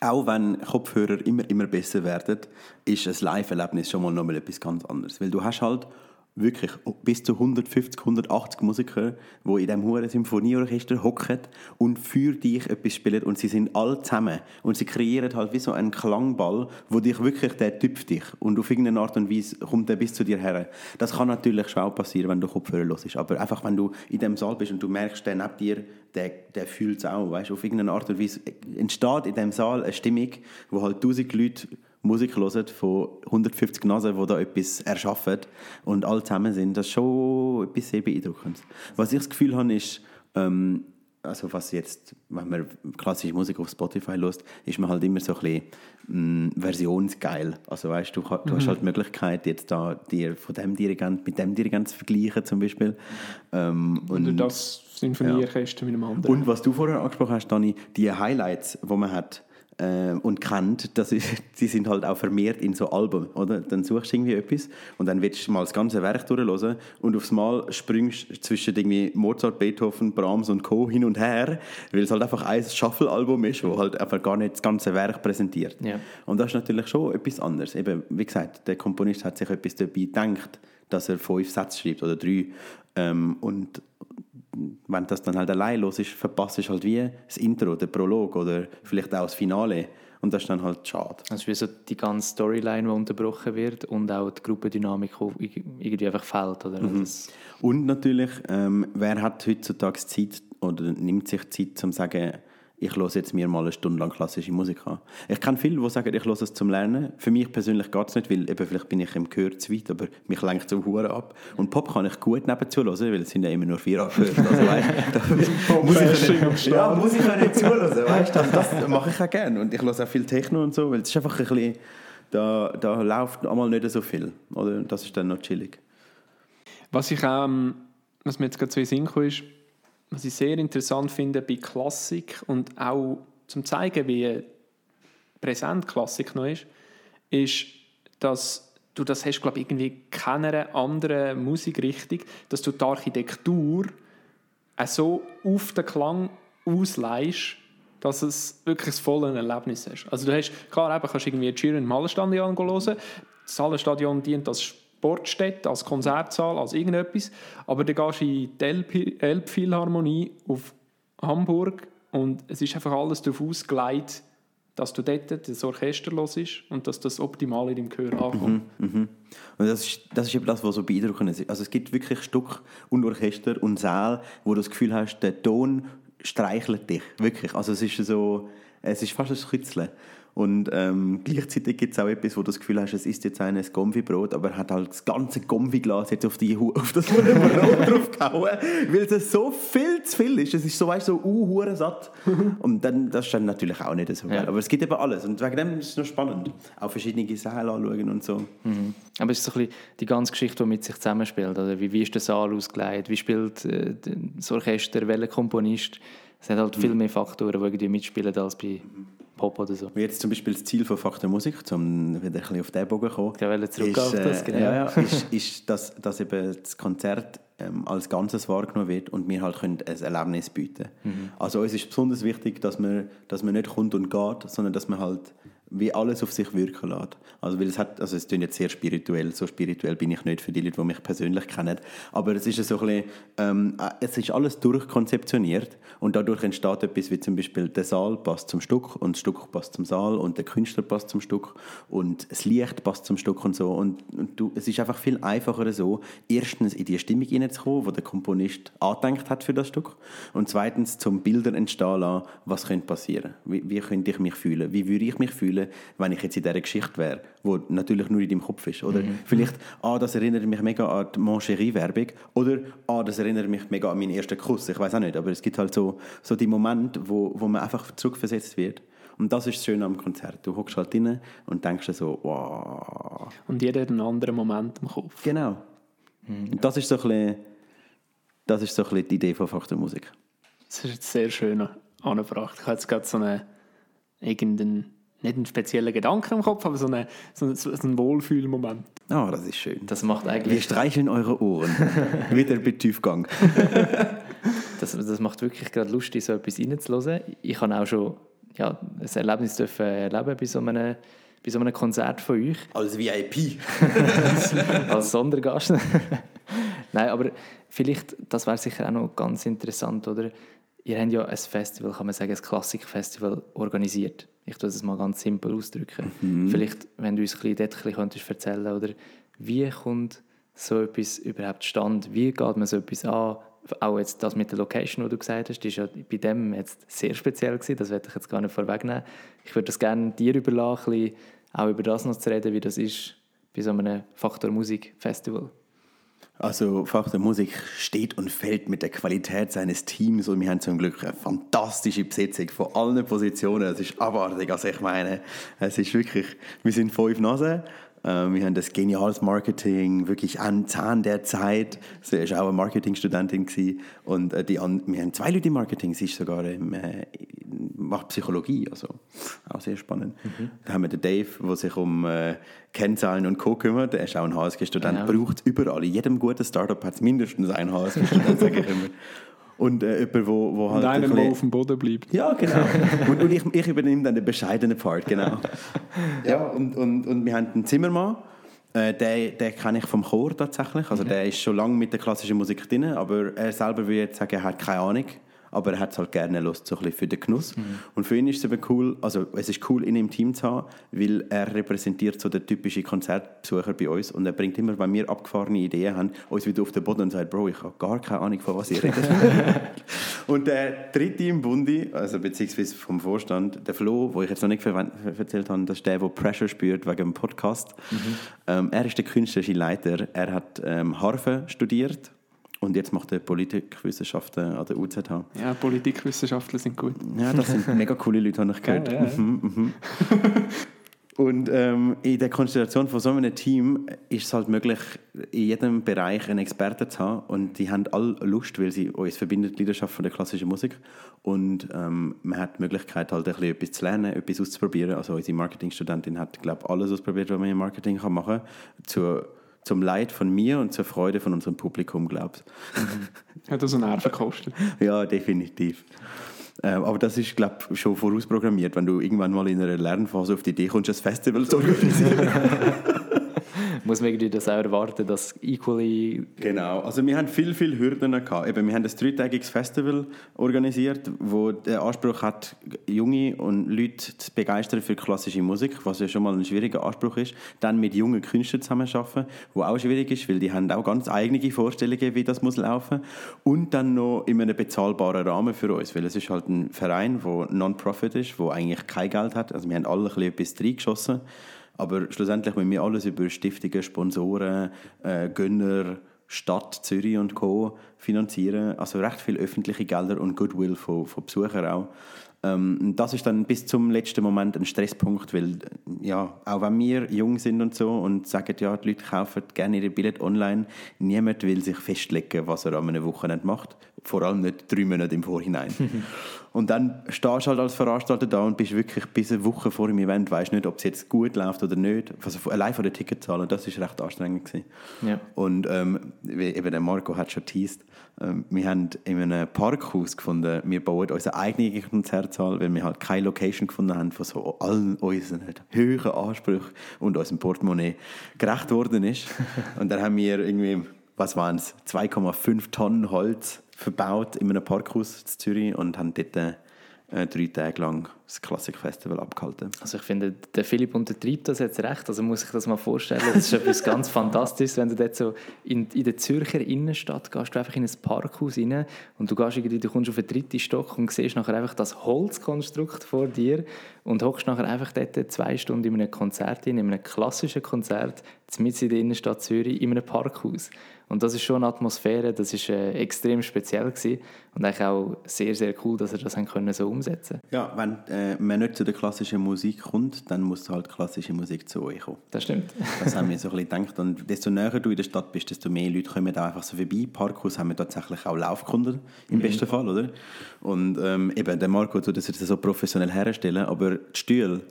C: Auch wenn Kopfhörer immer, immer besser werden, ist ein Live-Erlebnis schon mal nochmal etwas ganz anderes. Weil du hast halt wirklich bis zu 150, 180 Musiker, die in diesem hohen Symphonieorchester hocken und für dich etwas spielen. Und sie sind alle zusammen. Und sie kreieren halt wie so einen Klangball, wo dich wirklich, der tüpft dich. Und auf irgendeine Art und Weise kommt der bis zu dir her. Das kann natürlich auch passieren, wenn du Kopfhörer hörst, aber einfach, wenn du in dem Saal bist und du merkst, der neben dir, der, der fühlt es auch, weißt, auf irgendeine Art und Weise entsteht in dem Saal eine Stimmung, wo halt tausend Leute Musik hören von 150 Nasen, die da etwas erschaffen und alle zusammen sind, das ist schon etwas sehr beeindruckendes. Was ich das Gefühl habe, ist, ähm, also was jetzt, wenn man klassische Musik auf Spotify hört, ist man halt immer so ein bisschen mh, versionsgeil. Also weißt du, du hast halt die Möglichkeit, jetzt da dir von dem Dirigent mit dem Dirigent zu vergleichen zum Beispiel. Ähm,
B: Oder das Sinfonieorchester mit einem anderen.
C: und was du vorher angesprochen hast, Dani, die Highlights, die man hat und kennt, das ist, die sind halt auch vermehrt in so Alben, oder? Dann suchst du irgendwie etwas und dann willst du mal das ganze Werk durchhören und aufs Mal springst du zwischen irgendwie Mozart, Beethoven, Brahms und Co. hin und her, weil es halt einfach ein Shuffle-Album ist, wo halt einfach gar nicht das ganze Werk präsentiert.
A: Ja.
C: Und das ist natürlich schon etwas anderes. Eben, wie gesagt, der Komponist hat sich etwas dabei gedacht, dass er fünf Sätze schreibt oder drei ähm, und wenn das dann halt allein los ist, verpasst du halt wie das Intro, der Prolog oder vielleicht auch das Finale. Und das ist dann halt schade.
A: Also wie so die ganze Storyline, die unterbrochen wird und auch die Gruppendynamik, irgendwie einfach fehlt. Oder?
C: Mhm.
A: Das,
C: Und natürlich, ähm, wer hat heutzutage Zeit oder nimmt sich Zeit, um zu sagen, ich höre jetzt mir mal eine Stunde lang klassische Musik an. Ich kenne viele, die sagen, ich höre es zum Lernen. Für mich persönlich geht es nicht, weil eben vielleicht bin ich im Gehör zu weit, aber mich lenkt zum Huren ab. Und Pop kann ich gut nebenzu hören, weil es sind ja immer nur vier Abhörer. Also, weißt, da muss ich nicht, ja, muss ich ja nicht zuhören, weißt, das, das mache ich auch gerne. Und ich höre auch viel Techno und so, weil es ist einfach ein bisschen, da, da läuft einmal nicht so viel. Oder? Das ist dann noch chillig.
B: Was ich ähm, was mir jetzt gerade so in Sinn gekommen ist, was ich sehr interessant finde bei Klassik und auch zum zeigen, wie präsent Klassik noch ist, ist, dass du das hast, glaube ich, irgendwie keiner anderen Musikrichtung, dass du die Architektur auch so auf den Klang ausleihst, dass es wirklich ein volles Erlebnis ist. Also du hast, klar, eben kannst irgendwie Cheer im Hallenstadion hören. Das Hallenstadion dient als Sportstätte, als Konzertsaal, als irgendetwas. Aber dann gehst du in die Elb- Elbphilharmonie auf Hamburg und es ist einfach alles darauf ausgelegt, dass du dort das Orchester los ist und dass das optimal in deinem Gehör ankommt.
C: Mhm. Und das ist, das ist eben das, was so beeindruckend ist. Also es gibt wirklich Stück und Orchester und Säle, wo du das Gefühl hast, der Ton streichelt dich. Wirklich. Also es ist so, es ist fast ein Kützeln. Und ähm, gleichzeitig gibt es auch etwas, wo du das Gefühl hast, es ist jetzt ein Gomvi-Brot, aber er hat halt das ganze Gomvi-Glas jetzt auf, die, auf das Brot draufgehauen, weil es so viel zu viel ist. Es ist so, weißt, so uh, satt. Und dann, das ist dann natürlich auch nicht so geil.
A: Ja.
C: Aber es gibt eben alles. Und wegen dem ist es noch spannend. Auch verschiedene Säle anschauen und so.
A: aber es ist so ein bisschen die ganze Geschichte, die mit sich zusammenspielt. Oder? Wie, wie ist der Saal ausgelegt? Wie spielt äh, das Orchester? Welcher Komponist? Es hat halt viel mehr Faktoren, die irgendwie mitspielen als bei Pop oder so.
C: Und jetzt zum Beispiel das Ziel von Faktor Musik, um wieder ein bisschen auf den Bogen zu kommen,
A: wollte zurück
C: ist,
A: auf das,
C: äh,
A: genau.
C: ja, ja, ist, ist dass, dass eben das Konzert ähm, als Ganzes wahrgenommen wird und wir halt können ein Erlebnis bieten
A: Mhm.
C: Also uns ist besonders wichtig, dass man, dass man nicht kommt und geht, sondern dass man halt wie alles auf sich wirken lässt. Also, weil es hat, also es klingt jetzt sehr spirituell, so spirituell bin ich nicht für die Leute, die mich persönlich kennen, aber es ist so ein bisschen, ähm, äh, es ist alles durchkonzeptioniert. Und dadurch entsteht etwas wie zum Beispiel der Saal passt zum Stück und das Stück passt zum Saal und der Künstler passt zum Stück und das Licht passt zum Stück und so. Und, und du, es ist einfach viel einfacher so, erstens in die Stimmung hineinzukommen, die der Komponist angedenkt hat für das Stück und zweitens zum Bilder entstehen lassen, was könnte passieren, wie, wie könnte ich mich fühlen, wie würde ich mich fühlen, wenn ich jetzt in dieser Geschichte wäre, wo natürlich nur in deinem Kopf ist, oder vielleicht, ah, das erinnert mich mega an die Mancherie-Werbung oder, ah, das erinnert mich mega an meinen ersten Kuss, ich weiß auch nicht, aber es gibt halt so, so die Momente, wo, wo man einfach zurückversetzt wird und das ist das Schöne am Konzert, du hockst halt rein und denkst dir so, wow,
B: Und jeder hat einen anderen Moment im Kopf.
C: genau. Und das ist so ein bisschen, das ist so ein bisschen die Idee von Faktor Musik.
B: Das ist jetzt sehr schön angebracht. Ich habe jetzt gerade so einen, irgendeinen, nicht einen speziellen Gedanken im Kopf, aber so einen, so einen, so einen Wohlfühlmoment.
C: Ah, das ist schön.
A: Das macht
C: Wir
A: eigentlich,
C: streicheln eure Ohren. Wieder bei Tiefgang.
A: das, das macht wirklich gerade Lust, in so etwas reinzuhören. Ich habe auch schon ja, ein Erlebnis dürfen erleben bei so einem, bei so einem Konzert von euch.
C: Als VIP.
A: als Sondergast. Nein, aber vielleicht, das wäre sicher auch noch ganz interessant, oder? Ihr habt ja ein Festival, kann man sagen, ein Klassikfestival organisiert. Ich tue das mal ganz simpel ausdrücken. Vielleicht, wenn du uns ein bisschen ein bisschen könntest erzählen oder wie kommt so etwas überhaupt stand? Wie geht man so etwas an? Auch jetzt das mit der Location, die du gesagt hast, die ist ja bei dem jetzt sehr speziell gewesen. Das werde ich jetzt gar nicht vorwegnehmen. Ich würde das gerne dir überlassen, auch über das noch zu reden, wie das ist bei so einem Faktor Musik Festival.
C: Also Fach der Musik steht und fällt mit der Qualität seines Teams und wir haben zum Glück eine fantastische Besetzung von allen Positionen. Es ist abartig, also ich meine, es ist wirklich, wir sind fünf Nasen, äh, wir haben das geniales Marketing, wirklich an Zahn der Zeit. Sie war auch eine Marketingstudentin und äh, die, wir haben zwei Leute im Marketing, sie ist sogar im, äh, macht Psychologie, also auch sehr spannend. Da haben wir den Dave, der sich um äh, Kennzahlen und Co. kümmert, der ist auch ein HSG-Student,
A: Ja.
C: braucht überall, in jedem guten Startup hat es mindestens einen HSG-Student, sage ich immer. Und äh, jemand, wo, wo halt
B: Und
C: ein
B: einer, der
C: bisschen-
B: auf dem Boden bleibt.
C: ja, genau. Und, und ich, ich übernehme dann den bescheidenen Part, genau. Ja, und, und, und wir haben einen Zimmermann, äh, den, den kenne ich vom Chor tatsächlich. Also der ist schon lange mit der klassischen Musik drin, aber er selber würde jetzt sagen, er hat keine Ahnung. Aber er hat es halt gerne Lust, so ein bisschen für den Genuss. Und für ihn ist es eben cool, also es ist cool, ihn im Team zu haben, weil er repräsentiert so den typischen Konzertbesucher bei uns und er bringt immer, wenn wir abgefahrene Ideen haben, uns wieder auf den Boden und sagt, Bro, ich habe gar keine Ahnung, von was ihr redet. Und der dritte im Bundi, also beziehungsweise vom Vorstand, der Flo, wo ich jetzt noch nicht erzählt habe, das ist der, der Pressure spürt wegen dem Podcast. Ähm, er ist der künstlerische Leiter. Er hat ähm, Harfe studiert und jetzt macht er Politikwissenschaften an der UZH.
B: Ja, Politikwissenschaftler sind gut.
C: Ja, das sind mega coole Leute, habe ich gehört.
B: Ja, ja, ja.
C: Mhm, mhm. Und ähm, in der Konstellation von so einem Team ist es halt möglich, in jedem Bereich einen Experten zu haben. Und die haben alle Lust, weil sie uns verbindet die Leidenschaft von der klassischen Musik. Und ähm, man hat die Möglichkeit, halt ein bisschen etwas zu lernen, etwas auszuprobieren. Also unsere Marketingstudentin hat, glaube ich, alles ausprobiert, was man im Marketing kann machen kann. Zur, zum Leid von mir und zur Freude von unserem Publikum, glaube ich.
B: Hat also Nerven gekostet.
C: Ja, definitiv. Ähm, aber das ist, glaube ich, schon vorausprogrammiert, wenn du irgendwann mal in einer Lernphase auf die Idee kommst, ein Festival zu organisieren.
A: Muss man irgendwie das auch erwarten, dass equally...
C: genau. Also wir haben viel, viel Hürden gehabt. Eben, wir haben ein dreitägiges Festival organisiert, wo der Anspruch hat, junge und Leute zu begeistern für klassische Musik, was ja schon mal ein schwieriger Anspruch ist. Dann mit jungen Künstlern zusammenarbeiten, wo auch schwierig ist, weil die haben auch ganz eigene Vorstellungen, wie das muss laufen. Und dann noch in einem bezahlbaren Rahmen für uns, weil es ist halt ein Verein, der Non-Profit ist, wo eigentlich kein Geld hat. Also wir haben alle ein bisschen etwas reingeschossen. Aber schlussendlich müssen wir alles über Stiftungen, Sponsoren, äh, Gönner, Stadt Zürich und Co. finanzieren. Also recht viel öffentliche Gelder und Goodwill von, von Besuchern auch. Ähm, das ist dann bis zum letzten Moment ein Stresspunkt, weil ja, auch wenn wir jung sind und so und sagen, ja, die Leute kaufen gerne ihre Billette online, niemand will sich festlegen, was er an einem Wochenende macht. Vor allem nicht drei Monate im Vorhinein. und dann stehst du halt als Veranstalter da und bist wirklich bis eine Woche vor dem Event, weißt nicht, ob es jetzt gut läuft oder nicht. Also allein von der Ticketzahlen, das ist recht anstrengend gewesen.
A: Ja.
C: Und ähm, wie eben der Marco hat schon teased, ähm, wir haben in einem Parkhaus gefunden, wir bauen unsere eigene Konzertsaal, weil wir halt keine Location gefunden haben, von so allen unseren hohen Ansprüchen und unserem Portemonnaie gerecht worden ist. und dann haben wir irgendwie, was waren es, 2,5 Tonnen Holz verbaut in einem Parkhaus in Zürich und haben dort äh, drei Tage lang das Klassikfestival abgehalten.
A: Also ich finde, der Philipp untertreibt das jetzt recht. Also muss ich das mal vorstellen. Das ist etwas ganz Fantastisches, wenn du dort so in, in der Zürcher Innenstadt gehst, du einfach in ein Parkhaus rein und du gehst irgendwie, du kommst auf den dritten Stock und siehst nachher einfach das Holzkonstrukt vor dir und hockst nachher einfach dort zwei Stunden in einem Konzert in, in einem klassischen Konzert, mitten in der Innenstadt Zürich, in einem Parkhaus. Und das ist schon eine Atmosphäre, das ist äh, extrem speziell gewesen und eigentlich auch sehr, sehr cool, dass er das haben können so umsetzen
C: Ja, wenn äh, man nicht zu der klassischen Musik kommt, dann muss halt klassische Musik zu euch kommen.
A: Das stimmt.
C: Das haben wir so ein bisschen gedacht. Und desto näher du in der Stadt bist, desto mehr Leute kommen da einfach so vorbei. Parkhaus haben wir tatsächlich auch Laufkunden, im besten Fall, oder? Und ähm, eben, der Marco tut das jetzt so professionell herstellen, aber die Stühle,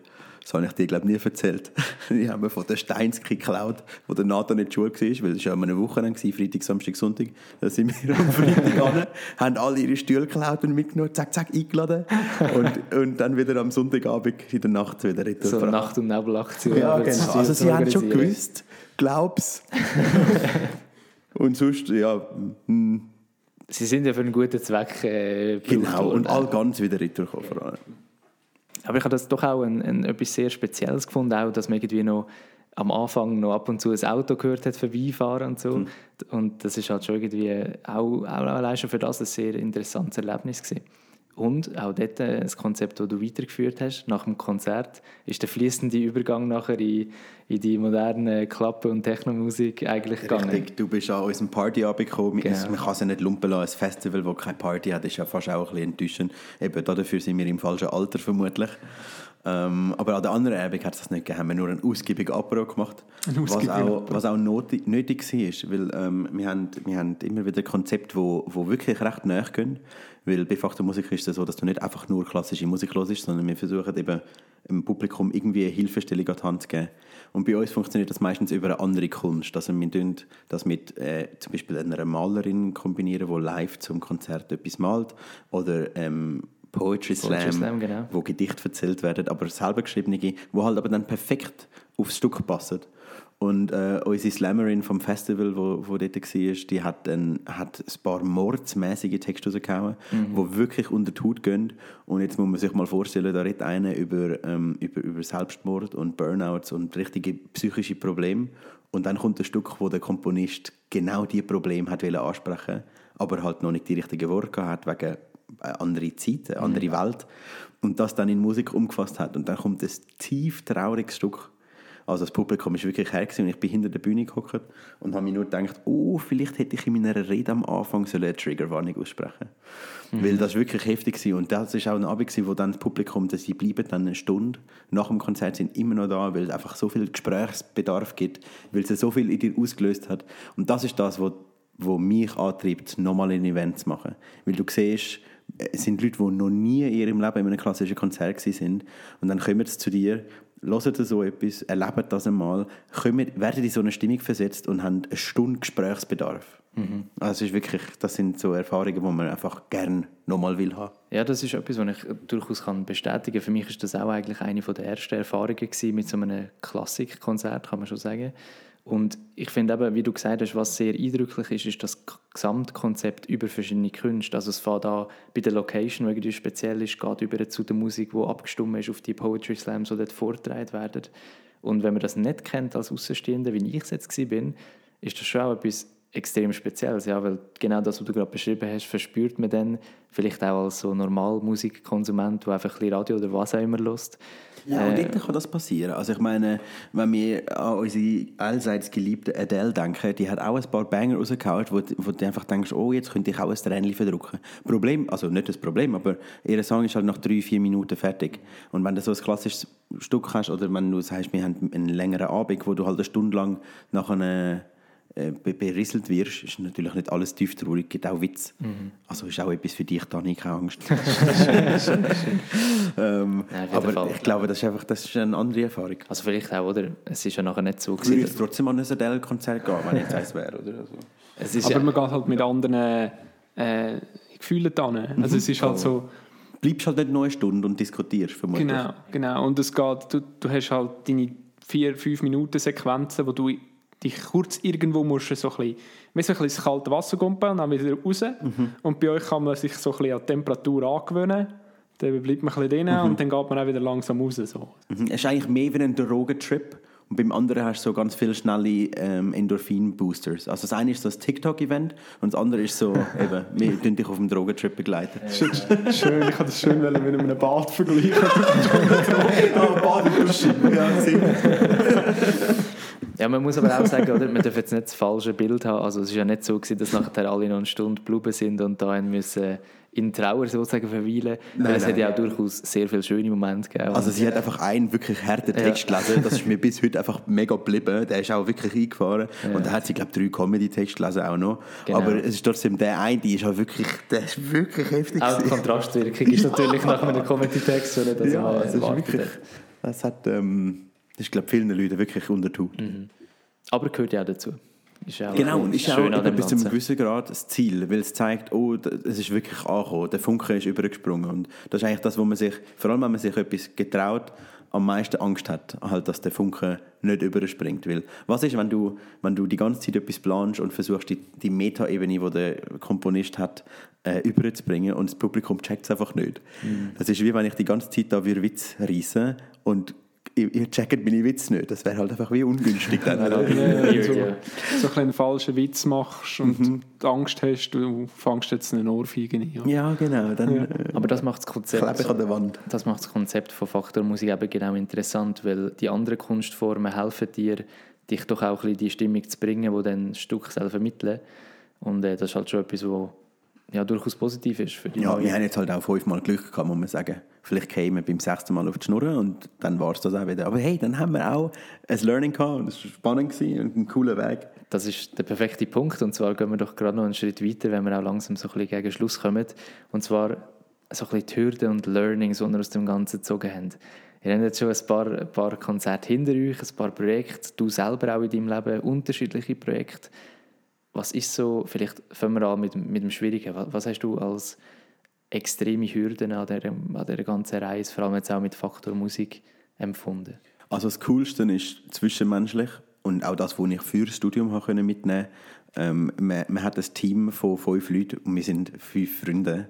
C: das habe ich dir, glaube ich, nie erzählt. Die haben wir von der Steinski geklaut, wo der Nathan in der Schule war, weil es war ja eine Woche lang, Freitag, Samstag, Sonntag. Da sind wir am Freitag an, haben alle ihre Stühle geklaut und mitgenommen, zack, zack, eingeladen. Und, und dann wieder am Sonntagabend in der Nacht wieder retour
A: So. Nacht- und Nebelaktion.
C: Ja, genau. Also sie haben schon gewusst, glaub's. und sonst, ja, mm,
A: Sie sind ja für einen guten Zweck äh,
C: genau. Und all ganz wieder retour vor allem.
A: Aber ich habe das doch auch ein, ein, etwas sehr Spezielles gefunden, auch, dass man irgendwie noch am Anfang noch ab und zu ein Auto gehört hat vorbeifahren und so. Und das ist halt schon irgendwie auch, auch allein schon für das ein sehr interessantes Erlebnis gewesen. Und auch dort äh, das Konzept, das du weitergeführt hast, nach dem Konzert, ist der fließende Übergang nachher in, in die moderne Klappe- und Technomusik eigentlich gegangen.
C: Richtig, du bist an unserem Partyabend gekommen.
A: Genau.
C: Man kann es ja nicht lumpen lassen. Ein Festival, das keine Party hat, ist ja fast auch ein bisschen enttäuschend. Eben, dafür sind wir im falschen Alter vermutlich. Ähm, aber an der anderen Abend hat es das nicht gegeben. Haben wir nur einen ausgiebigen Apero gemacht.
B: Ein
C: Was
B: ausgiebigen
C: auch, was auch nötig, nötig war, weil ähm, wir, haben, wir haben immer wieder Konzepte, wo, wo wirklich recht nahe gehen. Weil bei der Musik ist es so, dass du nicht einfach nur klassische Musik hörst, sondern wir versuchen eben dem Publikum irgendwie eine Hilfestellung an die Hand zu geben. Und bei uns funktioniert das meistens über eine andere Kunst. Also wir tun das mit äh, zum Beispiel einer Malerin kombinieren, die live zum Konzert etwas malt. Oder ähm, Poetry Slam,
A: Poetry Slam, genau.
C: wo Gedichte erzählt werden, aber selber geschriebene, wo halt aber dann perfekt aufs Stück passen. Und äh, unsere Slammerin vom Festival, wo, wo dort war, die hat ein, hat ein paar mordsmäßige Texte rausgehauen, die wirklich unter die Haut gehen. Und jetzt muss man sich mal vorstellen, da redet einer über, ähm, über, über Selbstmord und Burnouts und richtige psychische Probleme. Und dann kommt ein Stück, wo der Komponist genau diese Probleme hat ansprechen aber halt noch nicht die richtigen Worte hat, wegen andere Zeit, eine andere Welt. Und das dann in Musik umgefasst hat. Und dann kommt ein tief trauriges Stück. Also das Publikum ist wirklich her und ich bin hinter der Bühne gehockt und habe mir nur gedacht, oh, vielleicht hätte ich in meiner Rede am Anfang eine Triggerwarnung aussprechen Weil das wirklich heftig war. Und das ist auch ein Abend, wo dann das Publikum, dass sie bleiben dann eine Stunde nach dem Konzert, sind immer noch da, weil es einfach so viel Gesprächsbedarf gibt, weil es so viel in dir ausgelöst hat. Und das ist das, was wo mich antreibt, nochmal ein Event zu machen. Weil du siehst, es sind Leute, die noch nie in ihrem Leben in einem klassischen Konzert sind und dann kommen sie zu dir, hören so etwas, erleben das einmal, kommen, werden in so eine Stimmung versetzt und haben eine Stunde Gesprächsbedarf. Also es ist wirklich, das sind so Erfahrungen, die man einfach gerne nochmal will haben.
A: Ja, das ist etwas, was ich durchaus kann bestätigen kann. Für mich ist das auch eigentlich eine der ersten Erfahrungen gewesen mit so einem Klassikkonzert, kann man schon sagen. Und ich finde eben, wie du gesagt hast, was sehr eindrücklich ist, ist das Gesamtkonzept über verschiedene Künste. Also es fängt an bei der Location, die irgendwie speziell ist, geht über zu der Musik, die abgestimmt ist auf die Poetry Slams, die dort vorgetragen werden. Und wenn man das nicht kennt als Außenstehender, wie ich es jetzt war, ist das schon auch etwas extrem Spezielles, ja, weil genau das, was du gerade beschrieben hast, verspürt man dann vielleicht auch als so normal Musikkonsument, der einfach ein bisschen Radio oder was auch immer lust.
C: Ja, und dort kann das passieren. Also ich meine, wenn wir an unsere allseits geliebte Adele denken, die hat auch ein paar Banger rausgehauen, wo, wo du einfach denkst, oh, jetzt könnte ich auch ein Tränchen verdrücken. Problem, also nicht das Problem, aber ihr Song ist halt nach drei, vier Minuten fertig. Und wenn du so ein klassisches Stück hast, oder wenn du sagst, wir haben einen längeren Abend, wo du halt eine Stunde lang nach einer äh, be- berieselt wirst, ist natürlich nicht alles tief traurig, gibt auch Witz. Also ist auch etwas für dich, Dani, keine Angst. ähm,
A: jeden
C: aber
A: Fall.
C: ich glaube, das ist einfach das ist eine andere Erfahrung.
A: Also vielleicht auch, oder? Es ist ja nachher nicht so
C: Ich würde
A: gewesen.
C: jetzt trotzdem an ein Adele-Konzert gehen, wenn ich jetzt eins wäre, oder? Also.
A: Es ist
B: Aber
A: ja,
B: man geht halt mit anderen äh, Gefühlen dran. Also es ist halt so,
C: Bleibst halt nicht noch eine Stunde und diskutierst, vermutlich.
B: genau, genau. Und es geht, du, du hast halt deine vier, fünf Minuten Sequenzen, wo du dich kurz irgendwo musst so ein bisschen, wie so ein bisschen ins kalte Wasser kumpen und dann wieder raus. Und bei euch kann man sich so ein bisschen an die Temperatur angewöhnen. Dann bleibt man ein bisschen drin und dann geht man auch wieder langsam raus. So.
C: Mhm. Es ist eigentlich mehr wie ein Drogentrip. Und beim anderen hast du so ganz viele schnelle ähm, Endorphin-Boosters. Also das eine ist so das TikTok-Event und das andere ist so, eben, wir tun dich auf dem Drogentrip begleiten.
B: Schön, ich habe das schön mit einem Bad vergleichen.
C: oh, Badedusche. Ja, Sinn.
A: ja, man muss aber auch sagen, oder, man darf jetzt nicht das falsche Bild haben. Also es ist ja nicht so gewesen, dass nachher alle noch eine Stunde geblieben sind und da müssen in Trauer sozusagen verweilen.
C: Nein,
A: es
C: nein.
A: hat ja auch durchaus sehr viele schöne Momente gegeben.
C: Also sie hat einfach einen wirklich harten Text gelesen, das ist mir bis heute einfach mega geblieben, der ist auch wirklich eingefahren und da hat sie glaube ich drei Comedy-Texte gelesen auch noch,
A: Genau.
C: aber es ist trotzdem der eine, die ist halt wirklich, der ist wirklich heftig
A: auch die. Kontrastwirkung ist natürlich nach einem Comedy-Text nicht, dass
C: ja,
A: man
C: es ist wirklich, das hat, ähm, das ist glaube ich vielen Leuten wirklich unter die Haut.
A: Aber gehört ja auch dazu. Ist ja auch
C: Genau, und ist auch eben bis zu einem gewissen Grad das Ziel, weil es zeigt, oh, es ist wirklich angekommen, der Funke ist übergesprungen. Und das ist eigentlich das, wo man sich, vor allem wenn man sich etwas getraut, am meisten Angst hat, halt, dass der Funke nicht überspringt. Weil, was ist, wenn du, wenn du die ganze Zeit etwas planst und versuchst, die, die Meta-Ebene, die der Komponist hat, äh, überzubringen und das Publikum checkt es einfach nicht. Das ist wie wenn ich die ganze Zeit da wie Witz reisse und ihr, ihr checkt meine Witze nicht. Das wäre halt einfach wie ungünstig dann.
B: Ja,
C: oder?
B: wenn du so,
A: Ja.
B: so ein einen falschen Witz machst und
C: Mhm.
B: die Angst hast, du fängst jetzt eine Ohrfeige ein. Ja.
C: ja, genau. Dann äh,
A: Aber das macht das
C: ich
A: Konzept,
C: an der Wand.
A: das macht das Konzept von Faktor Musik eben genau interessant, weil die anderen Kunstformen helfen dir, dich doch auch ein bisschen die Stimmung zu bringen, die dann das Stück selber vermitteln. Und äh, das ist halt schon etwas, was ja, durchaus positiv ist für die
C: Ja,
A: Neuen.
C: wir haben jetzt halt auch fünfmal Glück gehabt, muss man sagen. Vielleicht kämen wir beim sechsten Mal auf die Schnur und dann war es das auch wieder. Aber hey, dann haben wir auch ein Learning gehabt und es war spannend gewesen und ein cooler Weg.
A: Das ist der perfekte Punkt. Und zwar gehen wir doch gerade noch einen Schritt weiter, wenn wir auch langsam so ein bisschen gegen Schluss kommen. Und zwar so ein bisschen die Hürden und Learnings, die wir aus dem Ganzen gezogen haben. Ihr habt jetzt schon ein paar, ein paar Konzerte hinter euch, ein paar Projekte, du selber auch in deinem Leben, unterschiedliche Projekte. Was ist so, vielleicht fangen wir an mit, mit dem Schwierigen. Was, was hast du als extreme Hürden an dieser, an dieser ganzen Reise, vor allem jetzt auch mit Faktor Musik, empfunden?
C: Also das Coolste ist zwischenmenschlich und auch das, was ich für das Studium habe mitnehmen ähm, man, man hat ein Team von fünf Leuten und wir sind fünf Freunde,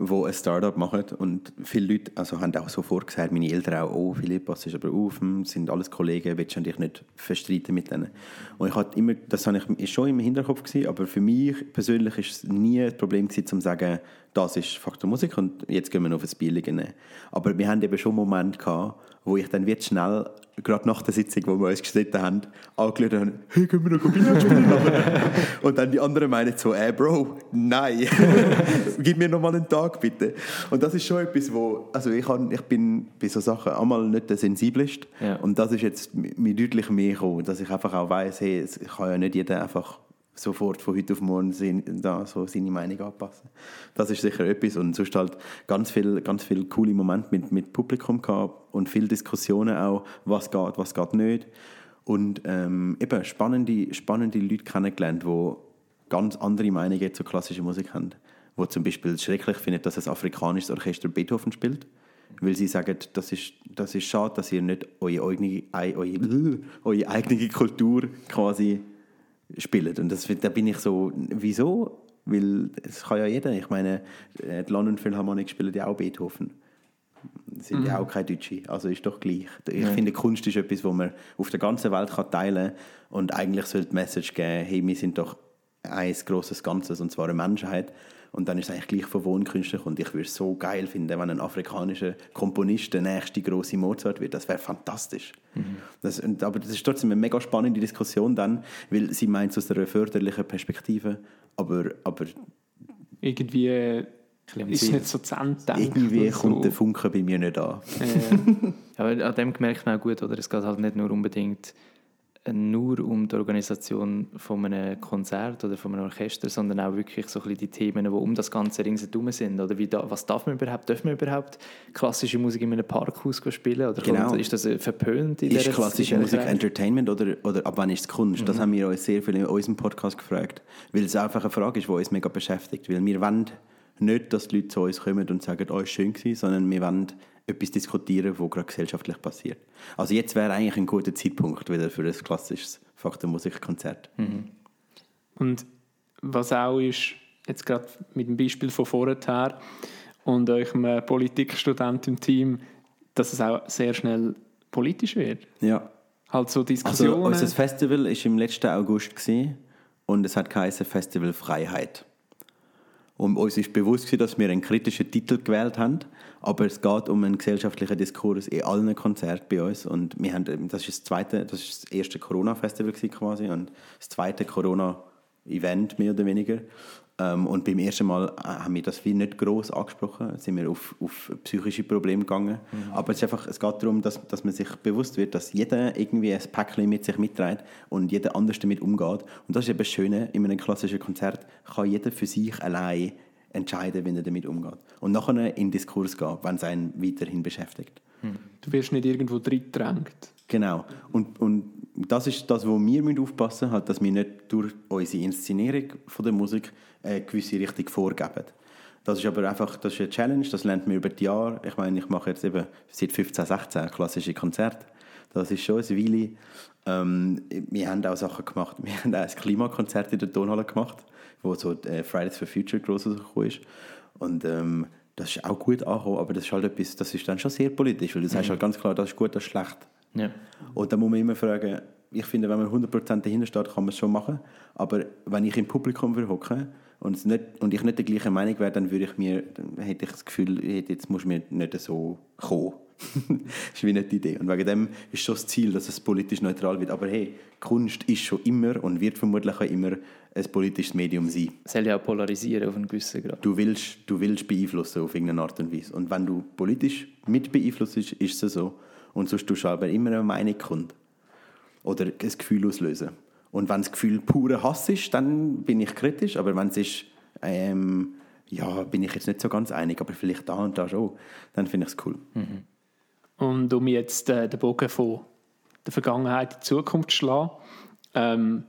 C: die ein Startup machen und viele Leute also haben auch sofort gesagt, meine Eltern auch, oh Philipp, pass ist aber auf, hm, sind alles Kollegen, willst du dich nicht verstreiten mit denen? Und ich hatte immer, das ist schon im Hinterkopf gewesen, aber für mich persönlich ist es nie ein Problem gewesen, zu sagen, das ist Faktor Musik und jetzt gehen wir auf ein nehmen. Aber wir haben eben schon Momente gehabt, wo ich dann wird schnell, gerade nach der Sitzung, wo wir uns gestritten haben, angeschaut habe, hey, können wir noch Billard spielen? und dann die anderen meinen so, äh, Bro, nein, gib mir noch mal einen Tag, bitte. Und das ist schon etwas, wo, also ich, habe, ich bin bei so Sachen einmal nicht der Sensibelste
A: Ja.
C: und das ist jetzt mi- mir deutlich mehr gekommen, dass ich einfach auch weiss, hey, es kann ja nicht jeder einfach sofort von heute auf morgen sein, da so seine Meinung anpassen. Das ist sicher etwas und sonst halt ganz viel, ganz viel coole Momente mit, mit Publikum gehabt und viele Diskussionen auch, was geht, was geht nicht und ähm, eben spannende, spannende Leute kennengelernt, die ganz andere Meinungen zur klassischen Musik haben. Wo zum Beispiel schrecklich findet, dass ein afrikanisches Orchester Beethoven spielt. Weil sie sagen, das ist, das ist schade, dass ihr nicht eure eigene, ei- eure, eure eigene Kultur quasi spielt. Und das, da bin ich so, wieso? Weil es kann ja jeder. Ich meine, äh, die London Philharmonic spielen ja auch Beethoven. Sind ja auch keine Deutsche. Also ist doch gleich. Ich finde, Kunst ist etwas, wo man auf der ganzen Welt kann teilen kann. Und eigentlich sollte die Message geben, hey, wir sind doch ein grosses Ganzes, und zwar eine Menschheit. Und dann ist es eigentlich gleich von Wohnkünstler. Und ich würde es so geil finden, wenn ein afrikanischer Komponist der nächste große Mozart wird. Das wäre fantastisch. Das, und, aber das ist trotzdem eine mega spannende Diskussion dann, weil sie meint es aus einer förderlichen Perspektive, aber, aber
B: Irgendwie äh, ist es nicht so zu Ende gedacht
C: irgendwie
B: oder so.
C: kommt der Funke bei mir nicht an.
B: Äh,
A: Aber an dem merkt man auch gut, oder? Es geht halt nicht nur unbedingt nur um die Organisation von einem Konzert oder von einem Orchester, sondern auch wirklich so ein bisschen die Themen, die um das Ganze ringsherum sind. Oder wie da, was darf man überhaupt? Darf man überhaupt klassische Musik in einem Parkhaus spielen? Oder
C: Genau.
A: ist das äh, verpönt in
C: Ist klassische
A: in
C: Musik
A: Zeit?
C: Entertainment oder, oder ab wann ist es Kunst?
A: Mhm.
C: Das haben wir uns sehr viel in unserem Podcast gefragt. Weil es einfach eine Frage ist, die uns mega beschäftigt. Weil wir wollen nicht, dass die Leute zu uns kommen und sagen, oh, es war schön, sondern wir wollen etwas diskutieren, was gerade gesellschaftlich passiert. Also jetzt wäre eigentlich ein guter Zeitpunkt wieder für ein klassisches Faktenmusikkonzert.
A: Mhm.
B: Und was auch ist, jetzt gerade mit dem Beispiel von vorher und eurem Politikstudent im Team, dass es auch sehr schnell politisch wird.
C: Ja.
B: Halt so
C: Also
B: Diskussionen.
C: unser Festival war im letzten August gewesen, und es hat geheißen Festival Freiheit. Und uns ist bewusst gewesen, dass wir einen kritischen Titel gewählt haben, aber es geht um einen gesellschaftlichen Diskurs in allen Konzerten bei uns und wir haben, das ist das zweite, das ist das erste Corona-Festival quasi und das zweite Corona-Event mehr oder weniger. Ähm, und beim ersten Mal äh, haben wir das viel nicht groß angesprochen, sind wir auf, auf psychische Probleme gegangen. Aber es, ist einfach, es geht darum, dass, dass man sich bewusst wird, dass jeder irgendwie ein Päckchen mit sich mitträgt und jeder anders damit umgeht. Und das ist eben das Schöne, in einem klassischen Konzert kann jeder für sich allein entscheiden, wie er damit umgeht. Und nachher in den Diskurs gehen, wenn es einen weiterhin beschäftigt.
B: du wirst nicht irgendwo drin gedrängt.
C: Genau. Und, und das ist das, wo wir aufpassen müssen, halt, dass wir nicht durch unsere Inszenierung von der Musik eine gewisse Richtung vorgeben. Das ist aber einfach das ist eine Challenge, das lernt man über die Jahre. Ich meine, ich mache jetzt eben seit 15, 16 klassische Konzerte. Das ist schon ein Weile. Ähm, wir haben auch Sachen gemacht. Wir haben auch ein Klimakonzert in der Tonhalle gemacht, wo so äh, Fridays for Future gross rausgekommen ist. Und ähm, das ist auch gut angekommen, aber das ist halt etwas, das ist dann schon sehr politisch, weil du sagst halt ganz klar, das ist gut, das ist schlecht.
A: Ja.
C: Und da muss man immer fragen, ich finde, wenn man 100% dahinter steht, kann man es schon machen, aber wenn ich im Publikum hocken und, nicht, und ich nicht der gleichen Meinung wäre, dann würde ich mir, dann hätte ich das Gefühl, jetzt muss mir nicht so kommen. das ist wie nicht die Idee. Und wegen dem ist schon das Ziel, dass es politisch neutral wird. Aber hey, Kunst ist schon immer und wird vermutlich auch immer ein politisches Medium sein.
A: Es soll ja auch polarisieren auf einen gewissen Grad.
C: Du willst, du willst beeinflussen auf irgendeine Art und Weise. Und wenn du politisch mit beeinflusst, ist es so. Und sonst tust du aber immer eine Meinung kund. Oder ein Gefühl auslösen. Und wenn das Gefühl purer Hass ist, dann bin ich kritisch. Aber wenn es ist, ähm, ja, bin ich jetzt nicht so ganz einig, aber vielleicht da und da schon, dann finde ich es cool.
B: Mhm. Und um jetzt äh, den Bogen von der Vergangenheit in die Zukunft zu schlagen, ähm,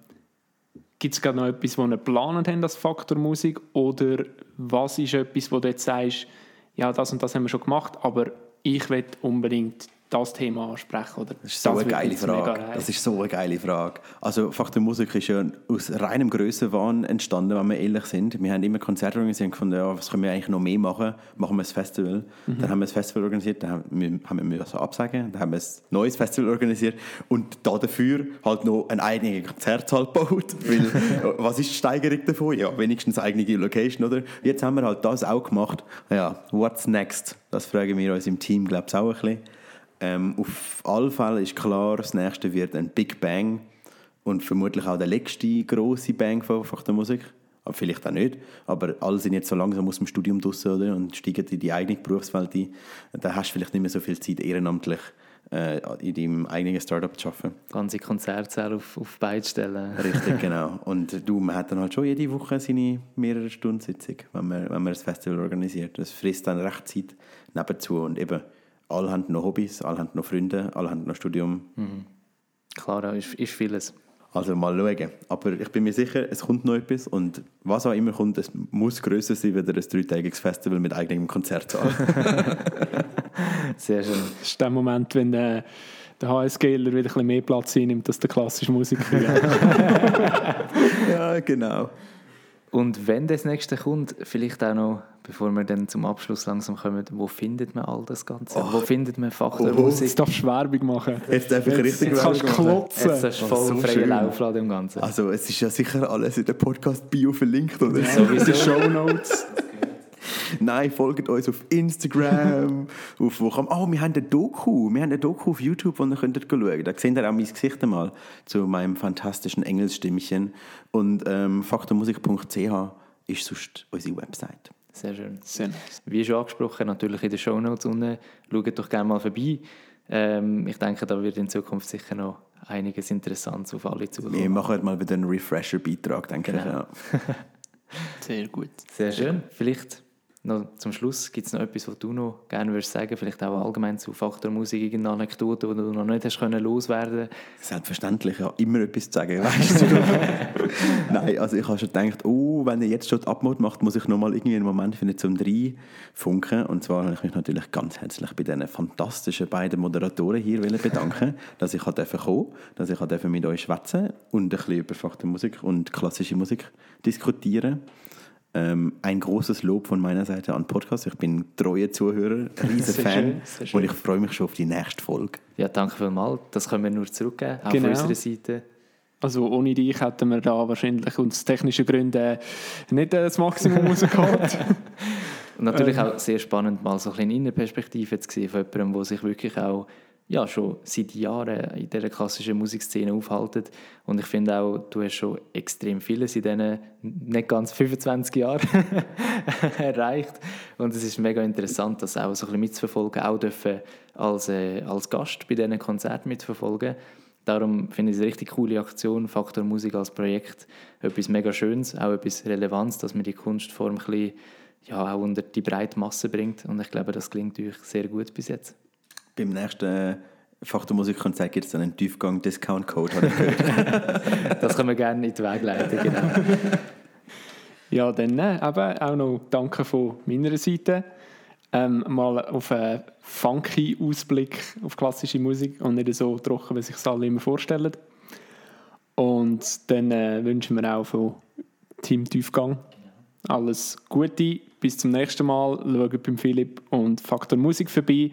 B: gibt es gerade noch etwas, was ihr geplant habt als Faktor Musik? Oder was ist etwas, wo du jetzt sagst, ja, das und das haben wir schon gemacht, aber ich will unbedingt das Thema ansprechen? Oder
C: das ist so das eine geile Frage. Das ist so eine geile Frage. Also Faktor Musik ist ja aus reinem Grössenwahn entstanden, wenn wir ehrlich sind. Wir haben immer Konzerte organisiert und gefunden, ja, was können wir eigentlich noch mehr machen? Machen wir ein Festival. Mhm. Dann haben wir ein Festival organisiert, dann haben wir, haben wir so absagen, dann haben wir ein neues Festival organisiert und da dafür halt noch eine eigene Konzertsaal gebaut. Weil, was ist die Steigerung davon? Ja, wenigstens eine eigene Location, oder? Jetzt haben wir halt das auch gemacht. Ja, what's next? Das fragen wir uns im Team, glaube ich, auch ein bisschen. Ähm, auf alle Fälle ist klar, das nächste wird ein Big Bang und vermutlich auch der letzte große Bang von, von der Musik. Aber vielleicht auch nicht. Aber alle sind jetzt so langsam aus dem Studium draussen oder? und steigen in die eigene Berufswelt ein. Da hast du vielleicht nicht mehr so viel Zeit, ehrenamtlich äh, in deinem eigenen Startup zu arbeiten.
A: Ganze Konzertsäle auf, auf Beine stellen.
C: Richtig, genau. Und du, man hat dann halt schon jede Woche seine mehrere Stunden Sitzung, wenn man, wenn man ein Festival organisiert. Das frisst dann recht Zeit nebenzu und eben alle haben noch Hobbys, alle haben noch Freunde, alle haben noch Studium.
A: Mhm. Klar, ist, ist vieles.
C: Also mal schauen. Aber ich bin mir sicher, es kommt noch etwas und was auch immer kommt, es muss grösser sein als ein dreitägiges Festival mit eigenem Konzertsaal.
A: Sehr schön.
B: Das ist der Moment, wenn äh, der HSGler wieder ein bisschen mehr Platz einnimmt als der klassische Musiker.
C: ja, genau.
A: Und wenn das nächste kommt, vielleicht auch noch, bevor wir dann zum Abschluss langsam kommen, wo findet man all das Ganze? Oh. Wo findet man Faktor
B: oh, Musik? Jetzt darfst du Werbung machen.
C: Jetzt darf ich richtig
B: jetzt kannst du klotzen.
A: Jetzt hast du voll so freien Lauf dem Ganzen.
C: Also es ist ja sicher alles in der Podcast-Bio verlinkt, oder?
B: So wie die Show Notes.
C: Nein, folgt uns auf Instagram. auf wo kann, oh, wir haben eine Doku. Wir haben eine Doku auf YouTube, wo ihr könnt schauen könnt. Da seht ihr auch mein Gesicht einmal zu meinem fantastischen Engelsstimmchen. Und ähm, faktormusik.ch ist sonst unsere Website.
A: Sehr schön. Sehr nice. Wie schon angesprochen, natürlich in den Shownotes unten. Schaut doch gerne mal vorbei. Ähm, ich denke, da wird in Zukunft sicher noch einiges Interessantes auf alle zukommen.
C: Wir machen mal wieder einen Refresher-Beitrag, denke genau. ich. Ja.
B: Sehr gut.
A: Sehr schön. Vielleicht noch zum Schluss, gibt es noch etwas, was du noch gerne würdest sagen Vielleicht auch allgemein zu Faktor Musik, irgendeine Anekdote, die du noch nicht hast können loswerden
C: Selbstverständlich, ja, immer etwas zu sagen, weißt du. Nein, also ich habe schon gedacht, oh, wenn ihr jetzt schon die Abmod macht, muss ich noch mal irgendwie einen Moment finden zum drei funken. Und zwar habe ich mich natürlich ganz herzlich bei diesen fantastischen beiden Moderatoren hier bedanken, dass ich kommen durfte, dass ich mit euch schwätzen und ein bisschen über Faktor Musik und klassische Musik diskutieren ähm, ein großes Lob von meiner Seite an Podcast. Ich bin treue Zuhörer, riesen Fan und ich freue mich schon auf die nächste Folge.
A: Ja, danke vielmals. Das können wir nur zurückgeben, auch genau. von unserer Seite.
B: Also ohne dich hätten wir da wahrscheinlich aus technischen Gründen nicht das Maximum rausgeholt.
A: und natürlich ähm. auch sehr spannend, mal so ein bisschen Innenperspektive zu sehen von jemandem, der sich wirklich auch ja, schon seit Jahren in dieser klassischen Musikszene aufhalten. Und ich finde auch, du hast schon extrem vieles in diesen nicht ganz 25 Jahren erreicht. Und es ist mega interessant, das auch so ein bisschen mitzuverfolgen, auch dürfen als, äh, als Gast bei diesen Konzerten mitzuverfolgen. Darum finde ich es eine richtig coole Aktion, Faktor Musik als Projekt. Etwas mega Schönes, auch etwas Relevanz, dass man die Kunstform ein bisschen, ja, auch unter die breite Masse bringt. Und ich glaube, das klingt euch sehr gut bis jetzt.
C: Beim nächsten Fachtermusikkonzert gibt es einen Tiefgang-Discount-Code, habe ich gehört.
A: das können wir gerne in die Wege leiten, genau.
B: Ja, dann äh, eben auch noch Danke von meiner Seite. Ähm, mal auf einen funky Ausblick auf klassische Musik und nicht so trocken, wie sich es alle immer vorstellen. Und dann äh, wünschen wir auch von Team Tiefgang alles Gute Bis zum nächsten Mal. Schaut beim Philipp und Faktor Musik vorbei.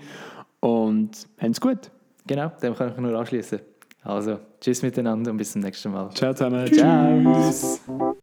B: Und habt's gut.
A: Genau, dem kann ich nur anschließen. Also, tschüss miteinander und bis zum nächsten Mal.
B: Ciao zusammen.
A: Ciao.